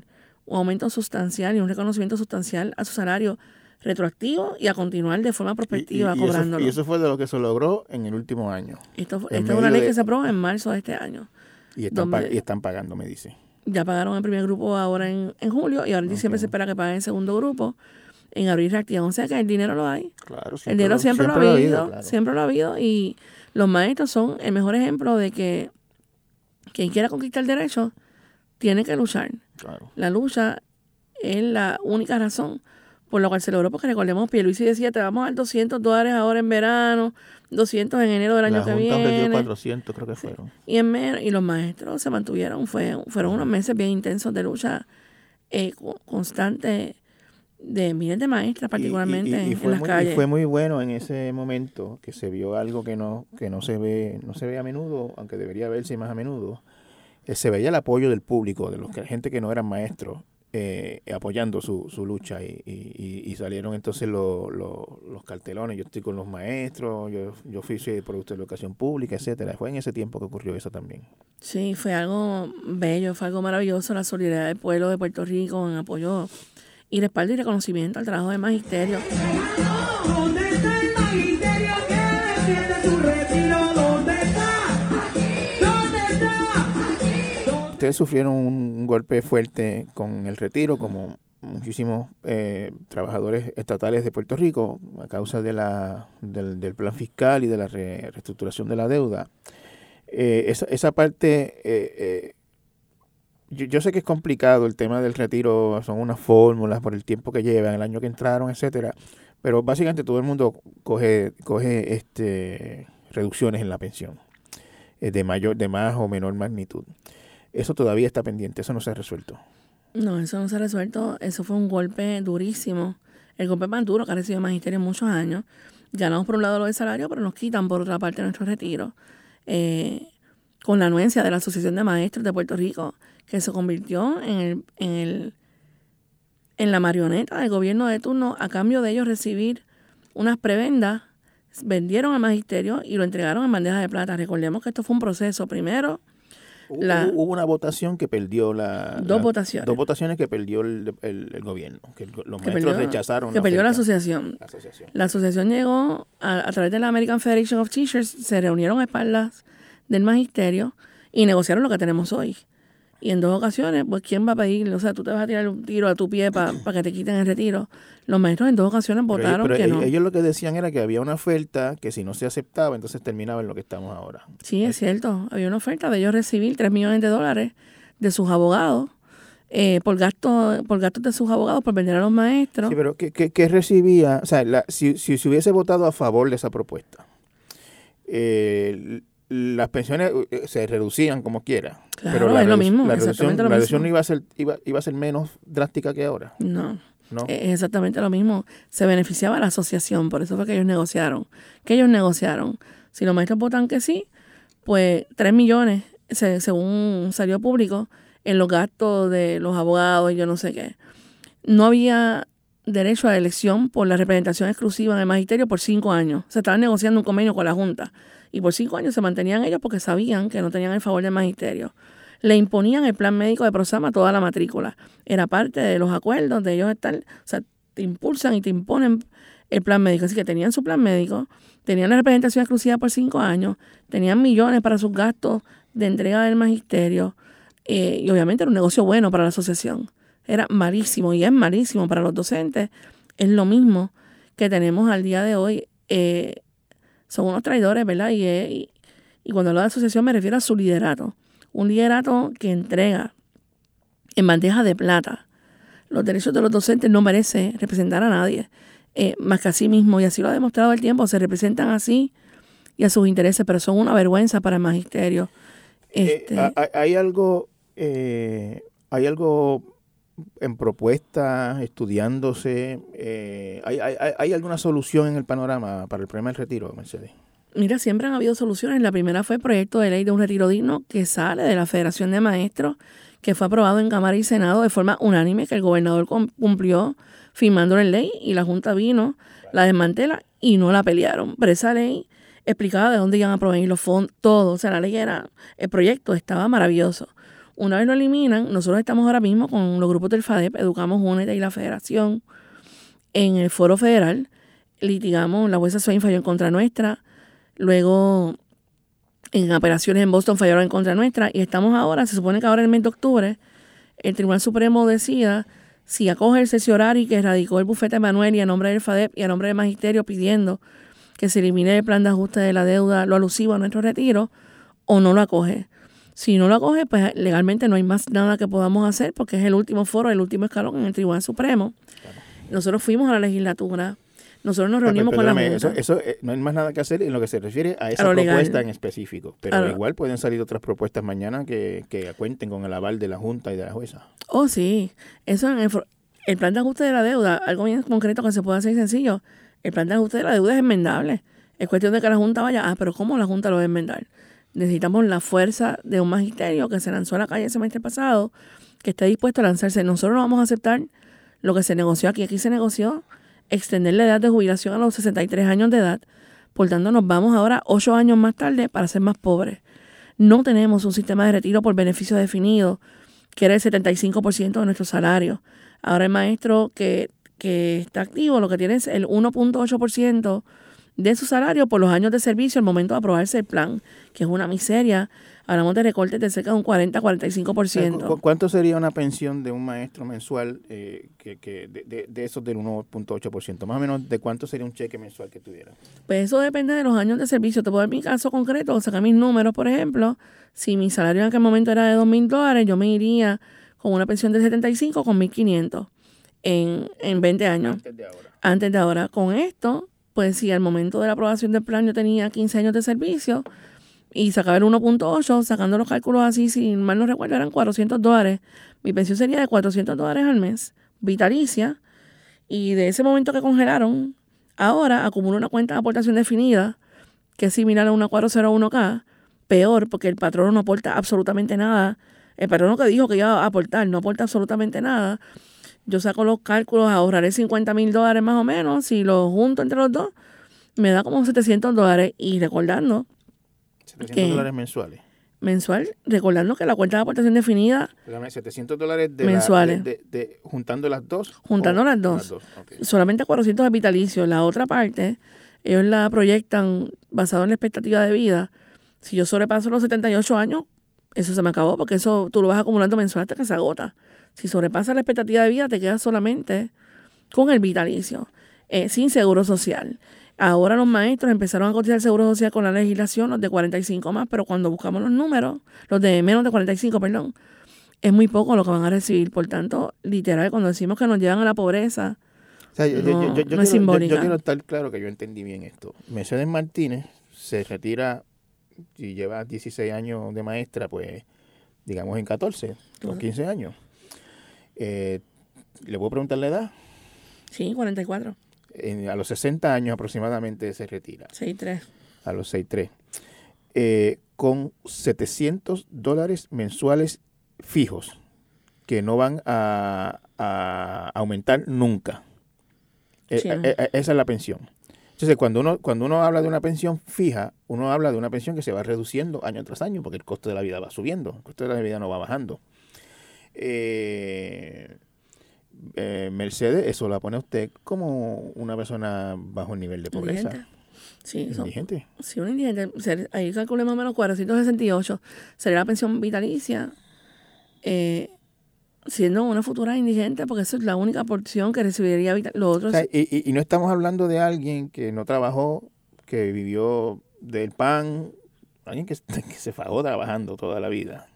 un aumento sustancial y un reconocimiento sustancial a su salario retroactivo y a continuar de forma Y, y- prospectiva y eso, cobrándolo. y eso fue de lo que se logró en el último año. Esto, esta es una ley de- que se aprobó en marzo de este año. Y están, donde- y están pagando, me dice. Ya pagaron el primer grupo ahora en, en julio y ahora en diciembre se espera que paguen el segundo grupo. En abril reactivan. O sea que el dinero lo hay. Claro, el dinero siempre, lo ha habido. claro. Siempre lo ha habido. Y los maestros son el mejor ejemplo de que quien quiera conquistar derechos tiene que luchar. Claro. La lucha es la única razón por la cual se logró, porque recordemos, Pierluisi decía, te vamos a dar 200 dólares ahora en verano, 200 en enero del año La que Junta viene. 400, creo que fueron. Y, en y los maestros se mantuvieron, fue, fueron unos meses bien intensos de lucha eh, co- constante de miles de maestras, particularmente Y- y- y en- fue en las muy, y calles. fue muy bueno en ese momento que se vio algo que no que no se ve no se ve a menudo aunque debería verse más a menudo Eh, se veía el apoyo del público de los que gente que no eran maestros eh, apoyando su, su lucha y, y- y- y salieron entonces los, los, los cartelones. Yo estoy con los maestros yo yo fui soy productor de educación pública etcétera. Fue en ese tiempo que ocurrió eso también. Sí, fue algo bello, fue algo maravilloso, la solidaridad del pueblo de Puerto Rico en apoyo y respaldo y reconocimiento al trabajo del magisterio. Ustedes sufrieron un, golpe fuerte con el retiro, como muchísimos eh, trabajadores estatales de Puerto Rico, a causa de la, del, plan fiscal y de la re- reestructuración de la deuda. Eh, esa, esa parte, eh, eh, yo, yo sé que es complicado el tema del retiro, son unas fórmulas por el tiempo que llevan, el año que entraron, etcétera, pero básicamente todo el mundo coge, coge este, reducciones en la pensión, eh, de mayor, de más o menor magnitud. Eso todavía está pendiente, eso no se ha resuelto. No, eso no se ha resuelto, eso fue un golpe durísimo, el golpe más duro que ha recibido el magisterio en muchos años. ganamos por un lado lo del salario, pero nos quitan por otra parte nuestro retiro. Eh, con la anuencia de la Asociación de Maestros de Puerto Rico, que se convirtió en, el, en, el, en la marioneta del gobierno de turno a cambio de ellos recibir unas prebendas, vendieron al magisterio y lo entregaron en bandeja de plata. Recordemos que esto fue un proceso. Primero, la- Hubo una votación que perdió la... Dos la- votaciones. Dos votaciones que perdió el, el- el gobierno, que los que maestros perdió, rechazaron. que perdió la asociación. La asociación. La asociación llegó a, a través de la American Federation of Teachers, se reunieron a espaldas del magisterio y negociaron lo que tenemos hoy. Y en dos ocasiones, pues, ¿quién va a pedir? O sea, tú te vas a tirar un tiro a tu pie para que te quiten el retiro. Los maestros en dos ocasiones Pero ellos- votaron pero que ellos, no. ellos lo que decían era que había una oferta que si no se aceptaba, entonces terminaba en lo que estamos ahora. Sí, es cierto. Había una oferta de ellos recibir 3 millones de dólares de sus abogados eh, por gasto, por gastos de sus abogados por vender a los maestros. Sí, pero ¿qué, qué- qué recibía? O sea, la- si, si se hubiese votado a favor de esa propuesta, eh, las pensiones eh, se reducían como quiera. Claro, pero la es lo mismo, La reducción, lo la reducción mismo. iba a ser iba, iba a ser menos drástica que ahora. No. No. Es exactamente lo mismo. Se beneficiaba la asociación, por eso fue que ellos negociaron. Que ellos negociaron. Si los maestros votan que sí, pues 3 millones, se- según salió público, en los gastos de los abogados y yo no sé qué. No había derecho a la elección por la representación exclusiva en el magisterio por cinco años. Se estaba negociando un convenio con la Junta. Y por cinco años se mantenían ellos porque sabían que no tenían el favor del magisterio. Le imponían el plan médico de Prosama a toda la matrícula. Era parte de los acuerdos de ellos estar, o sea, te impulsan y te imponen el plan médico. Así que tenían su plan médico, tenían la representación exclusiva por cinco años, tenían millones para sus gastos de entrega del magisterio. eh, y obviamente era un negocio bueno para la asociación. Era malísimo y es malísimo para los docentes. Es lo mismo que tenemos al día de hoy. eh, son unos traidores, ¿verdad? Y, y, y cuando hablo de asociación me refiero a su liderato. Un liderato que entrega en bandeja de plata los derechos de los docentes no merece representar a nadie, eh, más que a sí mismo. Y así lo ha demostrado el tiempo. Se representan así y a sus intereses, pero son una vergüenza para el magisterio. Eh, Este, ha- ha- hay algo, eh, hay algo en propuesta, estudiándose. eh, hay, hay- hay- alguna solución en el panorama para el problema del retiro, Mercedes? Mira, siempre han habido soluciones. La primera fue el proyecto de ley de un retiro digno que sale de la Federación de Maestros, que fue aprobado en Cámara y Senado de forma unánime, que el gobernador cum- cumplió firmando la ley y la Junta vino, la desmantela y no la pelearon. Pero esa ley explicaba de dónde iban a provenir los fondos, todo. O sea, la ley era, el proyecto estaba maravilloso. Una vez lo eliminan, nosotros estamos ahora mismo con los grupos del FADEP, Educamos Únete y la Federación, en el foro federal, litigamos, la jueza Swain falló en contra nuestra, luego en apelaciones en Boston fallaron en contra nuestra y estamos ahora, se supone que ahora en el mes de octubre, el Tribunal Supremo decida si acoge el cesiorario que radicó el bufete Manuel y a nombre del FADEP y a nombre del Magisterio pidiendo que se elimine el plan de ajuste de la deuda, lo alusivo a nuestro retiro, o no lo acoge. Si no lo acoge, pues legalmente no hay más nada que podamos hacer porque es el último foro, el último escalón en el Tribunal Supremo. Nosotros fuimos a la legislatura, nosotros nos reunimos Ah, con la Junta. eso, eso, eh, no hay más nada que hacer en lo que se refiere a esa legal. propuesta en específico. Pero A igual pueden salir otras propuestas mañana que, que cuenten con el aval de la Junta y de la jueza. Oh, sí. Eso en el, el plan de ajuste de la deuda, algo bien concreto que se puede hacer sencillo. El plan de ajuste de la deuda es enmendable. Es cuestión de que la Junta vaya, ah, pero ¿cómo la Junta lo va a enmendar? Necesitamos la fuerza de un magisterio que se lanzó a la calle el semestre pasado, que esté dispuesto a lanzarse. Nosotros no vamos a aceptar lo que se negoció aquí. Aquí se negoció extender la edad de jubilación a los 63 años de edad. Por tanto, nos vamos ahora ocho años más tarde para ser más pobres. No tenemos un sistema de retiro por beneficio definido, que era el 75% de nuestro salario. Ahora el maestro que, que está activo lo que tiene es el 1.8% de su salario por los años de servicio al momento de aprobarse el plan, que es una miseria. Hablamos de recortes de cerca de un 40-45%. ¿Cu- ¿Cuánto sería una pensión de un maestro mensual eh, que, que de, de- de esos del 1.8%? Más o menos, ¿de cuánto sería un cheque mensual que tuviera? Pues eso depende de los años de servicio. Te puedo dar mi caso concreto, sacar mis números, por ejemplo. Si mi salario en aquel momento era de 2.000 dólares, yo me iría con una pensión de 75 con 1.500 en, en 20 años. Antes de ahora. Antes de ahora. Con esto, pues si al momento de la aprobación del plan yo tenía 15 años de servicio y sacaba el 1.8, sacando los cálculos así, si mal no recuerdo, eran 400 dólares. Mi pensión sería de 400 dólares al mes, vitalicia. Y de ese momento que congelaron Ahora acumula una cuenta de aportación definida, que es similar a una 401k, peor porque el patrono no aporta absolutamente nada. El patrono que dijo que iba a aportar no aporta absolutamente nada. Yo saco los cálculos, ahorraré 50 mil dólares más o menos. Si lo junto entre los dos, me da como 700 dólares. Y recordando 700 que- dólares mensuales. mensual, recordando que la cuenta de aportación definida, Perdóname, 700 dólares de la- Mensuales. de- de- de- juntando las dos. juntando o- las dos, ok. solamente 400 de vitalicio. La otra parte, ellos la proyectan basado en la expectativa de vida. Si yo sobrepaso los 78 años, eso se me acabó, porque eso tú lo vas acumulando mensual hasta que se agota. Si sobrepasa la expectativa de vida, te quedas solamente con el vitalicio, eh, sin seguro social. Ahora los maestros empezaron a cotizar seguro social con la legislación, los de 45 más, pero cuando buscamos los números, los de menos de 45, perdón, es muy poco lo que van a recibir. Por tanto, literal, cuando decimos que nos llevan a la pobreza, O sea, yo, no, yo- yo no es quiero, simbólica. yo quiero estar claro que yo entendí bien esto. Mercedes Martínez se retira y lleva 16 años de maestra, pues digamos en 14 o Ujú. 15 años. Eh, ¿Le puedo preguntar la edad? Sí, 44. En- a los 60 años aproximadamente se retira. 6-3. A los 6.3. Eh, con 700 dólares mensuales fijos que no van a, a aumentar nunca. Eh, Sí. eh, eh, esa es la pensión. Entonces, cuando uno, cuando uno habla de una pensión fija, uno habla de una pensión que se va reduciendo año tras año, porque el costo de la vida va subiendo, el costo de la vida no va bajando. Eh, eh, Mercedes, eso la pone a usted como una persona bajo el nivel de pobreza. Indigente. Sí, son- Indigente. Sí, un indigente. Ahí calculé más o menos 468. Sería la pensión vitalicia. eh, siendo una futura indigente, porque esa es la única porción que recibiría Los O otros. sea, y, y- y no estamos hablando de alguien que no trabajó, que vivió del pan, alguien que, que se fajó trabajando toda la vida.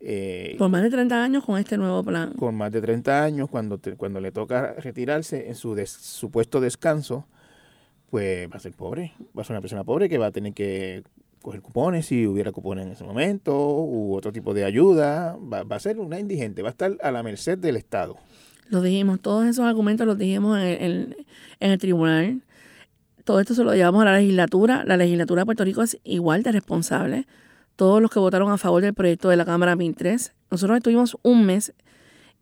Eh, por más de 30 años con este nuevo plan. con más de 30 años, cuando, te- cuando le toca retirarse en su des- supuesto descanso, pues va a ser pobre. Va a ser una persona pobre que va a tener que coger cupones si hubiera cupones en ese momento, u otro tipo de ayuda. Va, va a ser una indigente, va a estar a la merced del Estado. Lo dijimos, todos esos argumentos los dijimos en el, en el tribunal. Todo esto se lo llevamos a la legislatura. La legislatura de Puerto Rico es igual de responsable. Todos los que votaron a favor del proyecto de la Cámara 1003, nosotros estuvimos un mes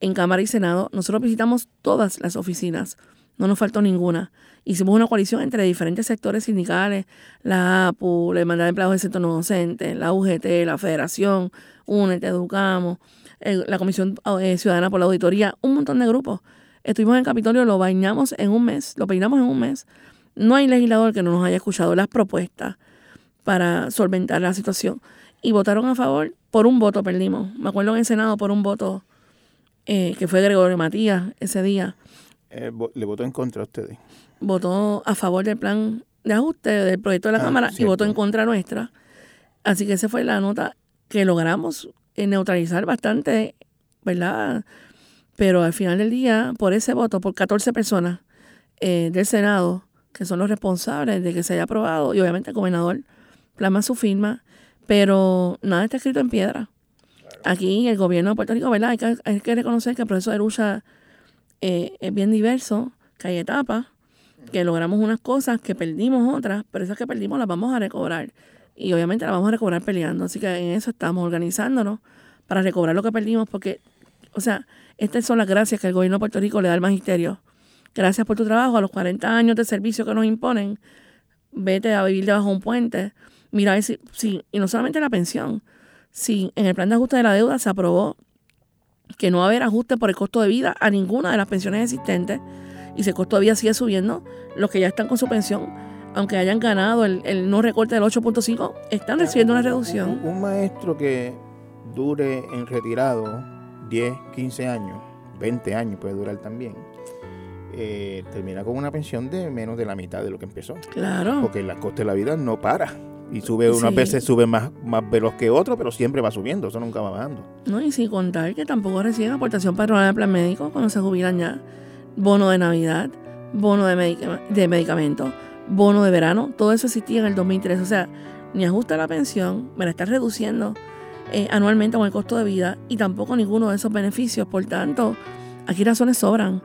en Cámara y Senado. Nosotros visitamos todas las oficinas. No nos faltó ninguna. Hicimos una coalición entre diferentes sectores sindicales, la APU, la Hermandad de Empleados del Sector No Docente, la UGT, la Federación, UNET, Educamos, el- la Comisión eh, Ciudadana por la Auditoría, un montón de grupos. Estuvimos en Capitolio, lo bañamos en un mes, lo peinamos en un mes. No hay legislador que no nos haya escuchado las propuestas para solventar la situación. Y votaron a favor, por un voto perdimos. Me acuerdo en el Senado por un voto eh, que fue Gregorio Matías ese día. Eh, le votó en contra a ustedes. Votó a favor del plan de ajuste del proyecto de la Ah, Cámara y votó en contra nuestra. Así que esa fue la nota que logramos eh, neutralizar bastante, ¿verdad? Pero al final del día, por ese voto, por 14 personas eh, del Senado, que son los responsables de que se haya aprobado, y obviamente el gobernador plasma su firma, pero nada está escrito en piedra. Aquí el gobierno de Puerto Rico, ¿verdad? Hay que, reconocer que el proceso de lucha eh, es bien diverso, que hay etapas, que logramos unas cosas, que perdimos otras, pero esas que perdimos las vamos a recobrar. Y obviamente las vamos a recobrar peleando. Así que en eso estamos organizándonos para recobrar lo que perdimos, porque, o sea, estas son las gracias que el gobierno de Puerto Rico le da al magisterio. Gracias por tu trabajo, a los 40 años de servicio que nos imponen, vete a vivir debajo de un puente. Mira, a ver si, si- y no solamente la pensión, si en el plan de ajuste de la deuda se aprobó que no va a haber ajuste por el costo de vida a ninguna de las pensiones existentes y si el costo de vida sigue subiendo, los que ya están con su pensión, aunque hayan ganado el, el no recorte del 8.5, están recibiendo una reducción. Un maestro que dure en retirado 10, 15 años, 20 años puede durar también, eh, termina con una pensión de menos de la mitad de lo que empezó. Claro. Porque el coste de la vida no para. Y sube unas Sí. veces sube más, más veloz que otro, pero siempre va subiendo, eso nunca va bajando. ¿no? Y sin contar que tampoco reciben aportación patronal del plan médico cuando se jubilan ya. Bono de Navidad, bono de, medica- de medicamentos, bono de verano, todo eso existía en el 2003. O sea, ni ajusta la pensión, me la está reduciendo eh, anualmente con el costo de vida y tampoco ninguno de esos beneficios. Por tanto, aquí razones sobran.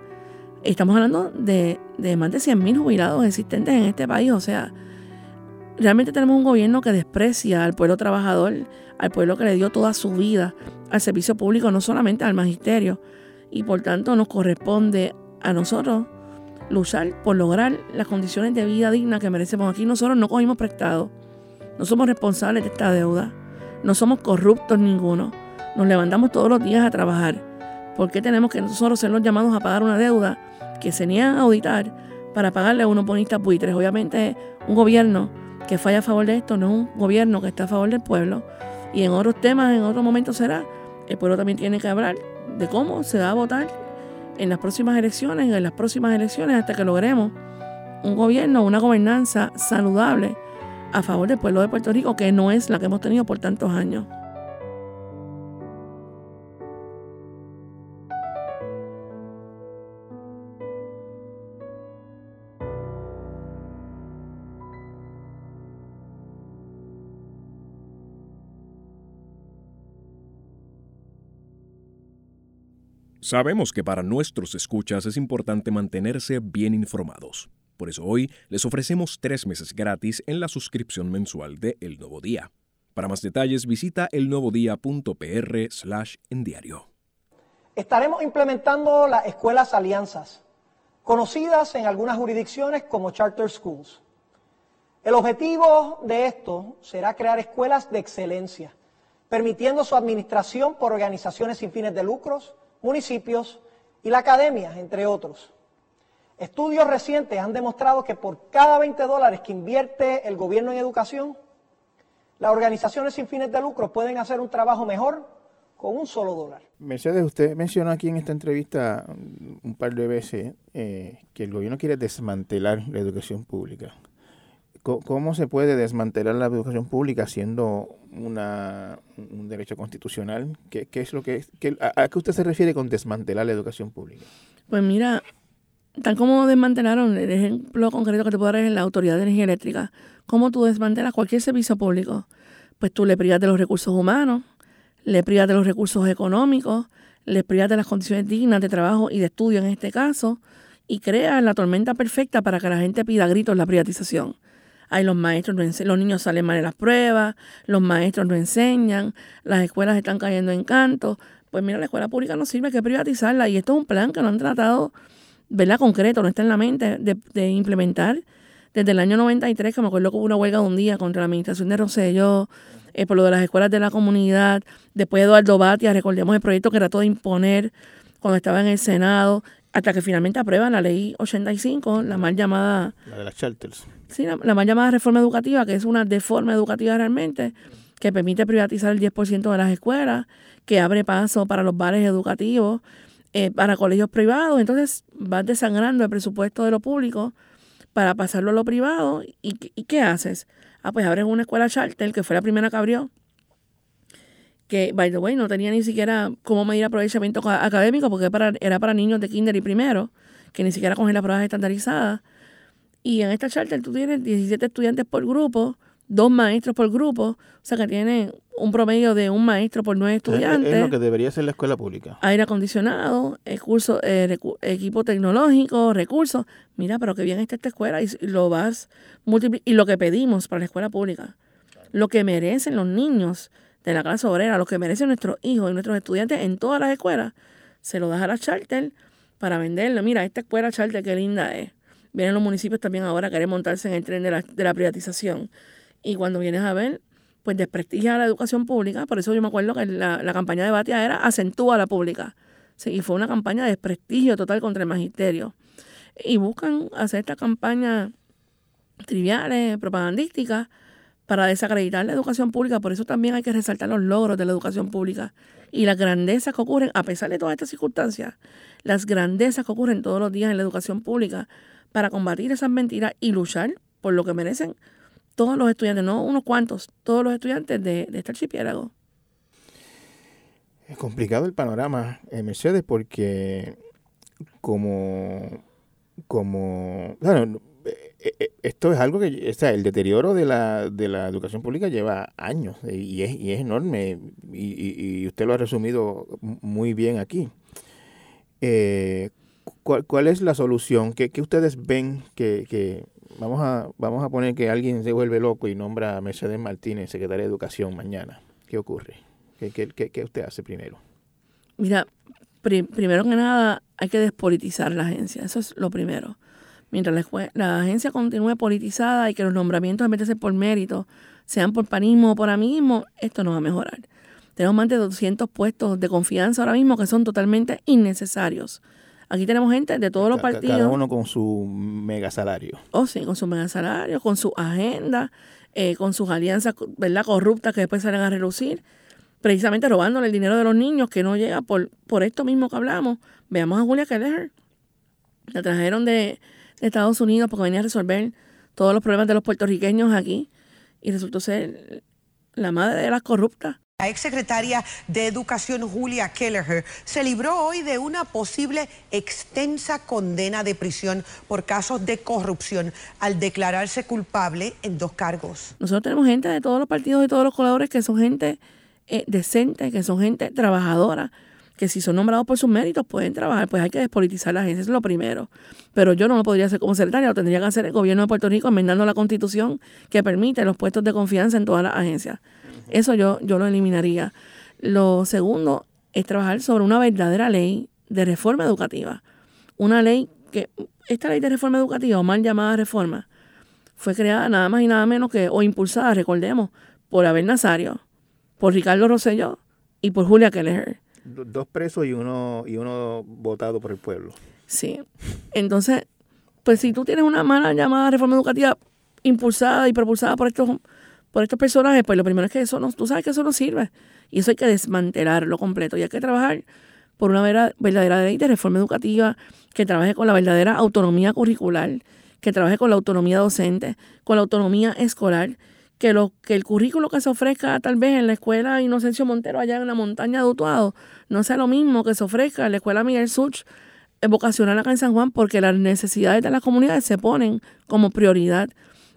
estamos hablando de, de más de 100.000 jubilados existentes en este país. O sea, realmente tenemos un gobierno que desprecia al pueblo trabajador, al pueblo que le dio toda su vida al servicio público, no solamente al magisterio. Y por tanto nos corresponde a nosotros luchar por lograr las condiciones de vida digna que merecemos. Aquí nosotros no cogimos prestado, no somos responsables de esta deuda, no somos corruptos ninguno. Nos levantamos todos los días a trabajar. ¿Por qué tenemos que nosotros ser los llamados a pagar una deuda que se niegan a auditar para pagarle a unos bonistas buitres? Obviamente un gobierno que falla a favor de esto no es un gobierno que está a favor del pueblo. Y en otros temas, en otros momentos será, el pueblo también tiene que hablar de cómo se va a votar en las próximas elecciones, en las próximas elecciones, hasta que logremos un gobierno, una gobernanza saludable a favor del pueblo de Puerto Rico, que no es la que hemos tenido por tantos años. Sabemos que para nuestros escuchas es importante mantenerse bien informados. Por eso hoy les ofrecemos tres meses gratis en la suscripción mensual de El Nuevo Día. Para más detalles visita elnuevodía.pr slash en diario. Estaremos implementando las escuelas alianzas, conocidas en algunas jurisdicciones como charter schools. El objetivo de esto será crear escuelas de excelencia, permitiendo su administración por organizaciones sin fines de lucros, municipios y la academia, entre otros. Estudios recientes han demostrado que por cada 20 dólares que invierte el gobierno en educación, las organizaciones sin fines de lucro pueden hacer un trabajo mejor con un solo dólar. Mercedes, usted mencionó aquí en esta entrevista un par de veces eh, que el gobierno quiere desmantelar la educación pública. ¿Cómo se puede desmantelar la educación pública siendo una, un derecho constitucional? ¿Qué, es lo que, qué, a, qué usted se refiere con desmantelar la educación pública? Pues mira, tal como desmantelaron, el ejemplo concreto que te puedo dar es la Autoridad de Energía Eléctrica. ¿Cómo tú desmantelas cualquier servicio público? Pues tú le privas de los recursos humanos, le privas de los recursos económicos, le privas de las condiciones dignas de trabajo y de estudio en este caso, y creas la tormenta perfecta para que la gente pida gritos la privatización. Ahí los maestros, no los niños salen mal en las pruebas, los maestros no enseñan, las escuelas están cayendo en canto. Pues mira, la escuela pública no sirve, hay que privatizarla. Y esto es un plan que no han tratado, ¿verdad? Concreto, no está en la mente de, implementar. Desde el año 93, que me acuerdo que hubo una huelga de un día contra la administración de Rosselló, eh, por lo de las escuelas de la comunidad. Después de Eduardo Batia, recordemos el proyecto que trató de imponer cuando estaba en el Senado, hasta que finalmente aprueban la ley 85, la mal llamada... La de las charters. Sí, la, mal llamada reforma educativa, que es una deforma educativa realmente, que permite privatizar el 10% de las escuelas, que abre paso para los bares educativos, eh, para colegios privados. Entonces vas desangrando el presupuesto de lo público para pasarlo a lo privado. ¿Y, y qué haces? Ah, pues abres una escuela charter, que fue la primera que abrió, que, by the way, no tenía ni siquiera cómo medir aprovechamiento académico porque era para, era para niños de kinder y primero, que ni siquiera cogen las pruebas estandarizadas. Y en esta charter tú tienes 17 estudiantes por grupo, dos maestros por grupo, o sea que tienen un promedio de un maestro por nueve estudiantes. Es, lo que debería ser la escuela pública. Aire acondicionado, curso, eh, equipo tecnológico, recursos. Mira, pero qué bien está esta escuela y lo vas multiplicando. Y lo que pedimos para la escuela pública, lo que merecen los niños de la clase obrera, lo que merecen nuestros hijos y nuestros estudiantes en todas las escuelas, se lo das a la charter para venderlo. Mira, esta escuela charter qué linda es. Vienen los municipios también ahora a querer montarse en el tren de la, de la privatización. Y cuando vienes a ver, pues desprestigia la educación pública. Por eso yo me acuerdo que la, la campaña de Batia era acentúa la pública. Y fue una campaña de desprestigio total contra el magisterio. Y buscan hacer esta campaña triviales, propagandísticas, para desacreditar la educación pública. Por eso también hay que resaltar los logros de la educación pública y las grandezas que ocurren, a pesar de todas estas circunstancias, las grandezas que ocurren todos los días en la educación pública para combatir esas mentiras y luchar por lo que merecen todos los estudiantes, no unos cuantos, todos los estudiantes de, este archipiélago. Es complicado el panorama, eh, Mercedes, porque como, como, bueno, esto es algo que, o el deterioro de la, de la educación pública lleva años eh, y es, y es enorme y, y, usted lo ha resumido muy bien aquí. ¿cuál, cuál es la solución? ¿Qué, qué ustedes ven que, que vamos a vamos a poner que alguien se vuelve loco y nombra a Mercedes Martínez secretaria de Educación mañana? ¿Qué ocurre? ¿Qué, qué, qué- usted hace primero? Mira, pri- primero que nada hay que despolitizar la agencia, eso es lo primero. Mientras la, agencia continúe politizada y que los nombramientos en vez de ser por mérito sean por panismo o por amiguismo, esto no va a mejorar. Tenemos más de 200 puestos de confianza ahora mismo que son totalmente innecesarios. Aquí tenemos gente de todos los partidos. Cada uno con su mega salario. Oh, sí, con su mega salario, con su agenda, eh, con sus alianzas ¿verdad? corruptas que después salen a relucir, precisamente robándole el dinero de los niños que no llega por, por esto mismo que hablamos. Veamos a Julia Keller. La trajeron de, de Estados Unidos porque venía a resolver todos los problemas de los puertorriqueños aquí y resultó ser la madre de las corruptas. La exsecretaria de Educación Julia Kelleher se libró hoy de una posible extensa condena de prisión por casos de corrupción al declararse culpable en dos cargos. Nosotros tenemos gente de todos los partidos y todos los coladores que son gente eh, decente, que son gente trabajadora, que si son nombrados por sus méritos pueden trabajar, pues hay que despolitizar la agencia, eso es lo primero. Pero yo no lo podría hacer como secretaria, lo tendría que hacer el gobierno de Puerto Rico enmendando la constitución que permite los puestos de confianza en todas las agencias. Eso yo, yo lo eliminaría. Lo segundo es trabajar sobre una verdadera ley de reforma educativa. Una ley que, esta ley de reforma educativa, o mal llamada reforma, fue creada nada más y nada menos que, o impulsada, recordemos, por Abel Nazario, por Ricardo Rosselló y por Julia Keller. Do- Dos presos y uno, y uno votado por el pueblo. Sí. Entonces, pues si tú tienes una mala llamada reforma educativa impulsada y propulsada por estos, por estos personajes, pues lo primero es que eso no, tú sabes que eso no sirve. Y eso hay que desmantelarlo completo. Y hay que trabajar por una vera- verdadera ley de reforma educativa que trabaje con la verdadera autonomía curricular, que trabaje con la autonomía docente, con la autonomía escolar, que, lo, que el currículo que se ofrezca tal vez en la escuela Inocencio Montero allá en la montaña de Utuado no sea lo mismo que se ofrezca en la escuela Miguel Such eh, vocacional acá en San Juan porque las necesidades de las comunidades se ponen como prioridad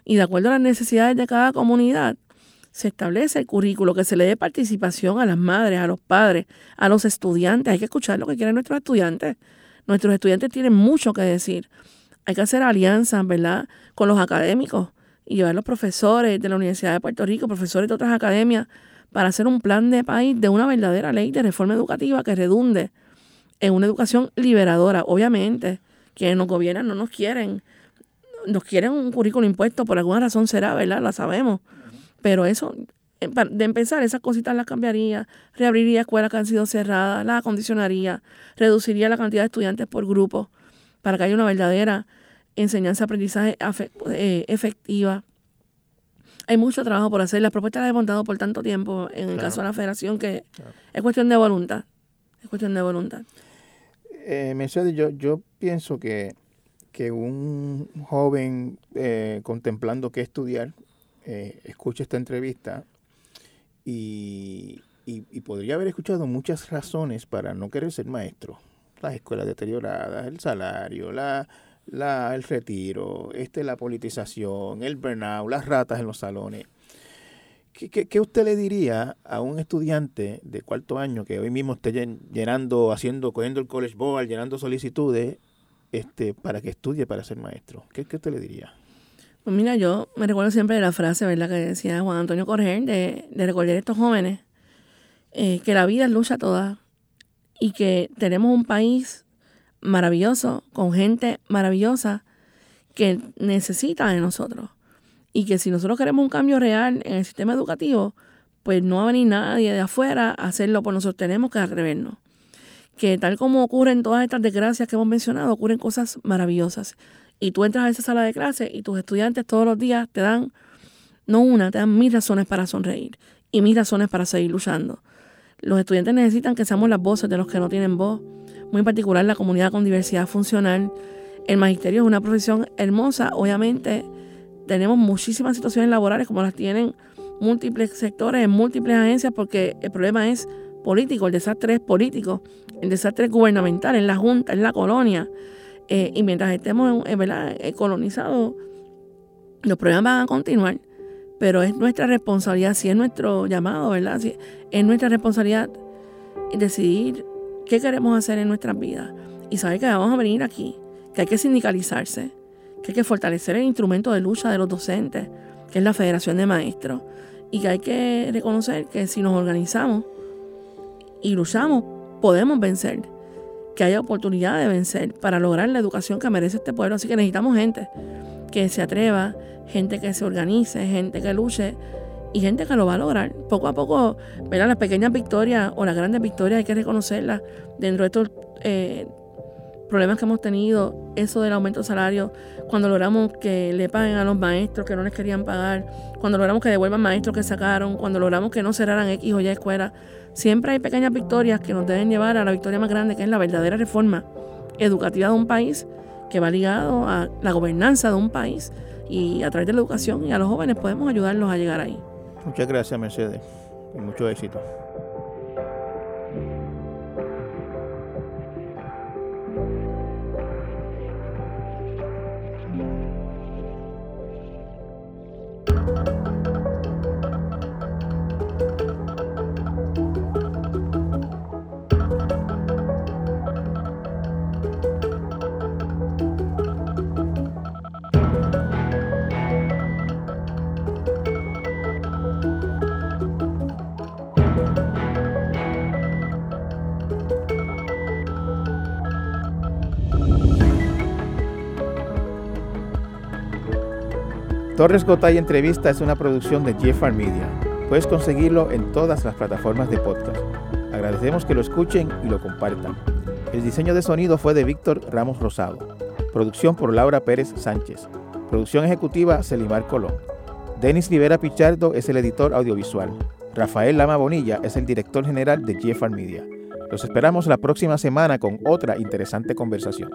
y de acuerdo a las necesidades de cada comunidad se establece el currículo que se le dé participación a las madres, a los padres, a los estudiantes. Hay que escuchar lo que quieren nuestros estudiantes. Nuestros estudiantes tienen mucho que decir. Hay que hacer alianzas, ¿verdad?, con los académicos y llevar los profesores de la Universidad de Puerto Rico, profesores de otras academias, para hacer un plan de país de una verdadera ley de reforma educativa que redunde en una educación liberadora. Obviamente, quienes nos gobiernan no nos quieren, nos quieren un currículo impuesto, por alguna razón será, ¿verdad? La sabemos. Pero eso, eh, de empezar, esas cositas las cambiaría, reabriría escuelas que han sido cerradas, las acondicionaría, reduciría la cantidad de estudiantes por grupo para que haya una verdadera enseñanza-aprendizaje eh, efectiva. Hay mucho trabajo por hacer. Las propuestas las he montado por tanto tiempo en el Claro. caso de la federación que es cuestión de voluntad. Es cuestión de voluntad. Eh, Mercedes, yo, yo pienso que, que un joven eh, contemplando qué estudiar eh, escucha esta entrevista y, y- y podría haber escuchado muchas razones para no querer ser maestro. Las escuelas deterioradas, el salario, la, la, el retiro, este, la politización, el burnout, las ratas en los salones. ¿Qué, qué, qué usted le diría a un estudiante de cuarto año que hoy mismo esté llen- llenando, haciendo, cogiendo el college board, llenando solicitudes, este, para que estudie para ser maestro? ¿Qué, qué usted le diría? Pues mira, yo me recuerdo siempre de la frase, ¿verdad?, que decía Juan Antonio Corger, de, de recordar a estos jóvenes eh, que la vida lucha toda y que tenemos un país maravilloso, con gente maravillosa que necesita de nosotros. Y que si nosotros queremos un cambio real en el sistema educativo, pues no va a venir nadie de afuera a hacerlo por nosotros, tenemos que atrevernos. Que tal como ocurren todas estas desgracias que hemos mencionado, ocurren cosas maravillosas. Y tú entras a esa sala de clase y tus estudiantes todos los días te dan, no una, te dan mil razones para sonreír y mil razones para seguir luchando. Los estudiantes necesitan que seamos las voces de los que no tienen voz, muy en particular la comunidad con diversidad funcional. El magisterio es una profesión hermosa, obviamente tenemos muchísimas situaciones laborales como las tienen múltiples sectores en múltiples agencias porque el problema es político, el desastre es político, el desastre es gubernamental, en la Junta, en la colonia. Eh, y mientras estemos eh, colonizados, los problemas van a continuar, pero es nuestra responsabilidad, si es nuestro llamado, ¿verdad? Es nuestra responsabilidad decidir qué queremos hacer en nuestras vidas. y saber que vamos a venir aquí, que hay que sindicalizarse, que hay que fortalecer el instrumento de lucha de los docentes, que es la Federación de Maestros, y que hay que reconocer que si nos organizamos y luchamos, podemos vencer, que haya oportunidad de vencer para lograr la educación que merece este pueblo. Así que necesitamos gente que se atreva, gente que se organice, gente que luche y gente que lo va a lograr. Poco a poco, ¿verdad? las pequeñas victorias o las grandes victorias hay que reconocerlas dentro de estos eh, problemas que hemos tenido, eso del aumento de salario, cuando logramos que le paguen a los maestros que no les querían pagar, cuando logramos que devuelvan maestros que sacaron, cuando logramos que no cerraran X o Y escuelas. Siempre hay pequeñas victorias que nos deben llevar a la victoria más grande, que es la verdadera reforma educativa de un país, que va ligado a la gobernanza de un país y a través de la educación y a los jóvenes podemos ayudarlos a llegar ahí. Muchas gracias, Mercedes. Y mucho éxito. Torres Gotay Entrevista es una producción de Jeffar Media. Puedes conseguirlo en todas las plataformas de podcast. Agradecemos que lo escuchen y lo compartan. El diseño de sonido fue de Víctor Ramos Rosado. Producción por Laura Pérez Sánchez. Producción ejecutiva Celimar Colón. Denis Rivera Pichardo es el editor audiovisual. Rafael Lama Bonilla es el director general de Jeffar Media. Los esperamos la próxima semana con otra interesante conversación.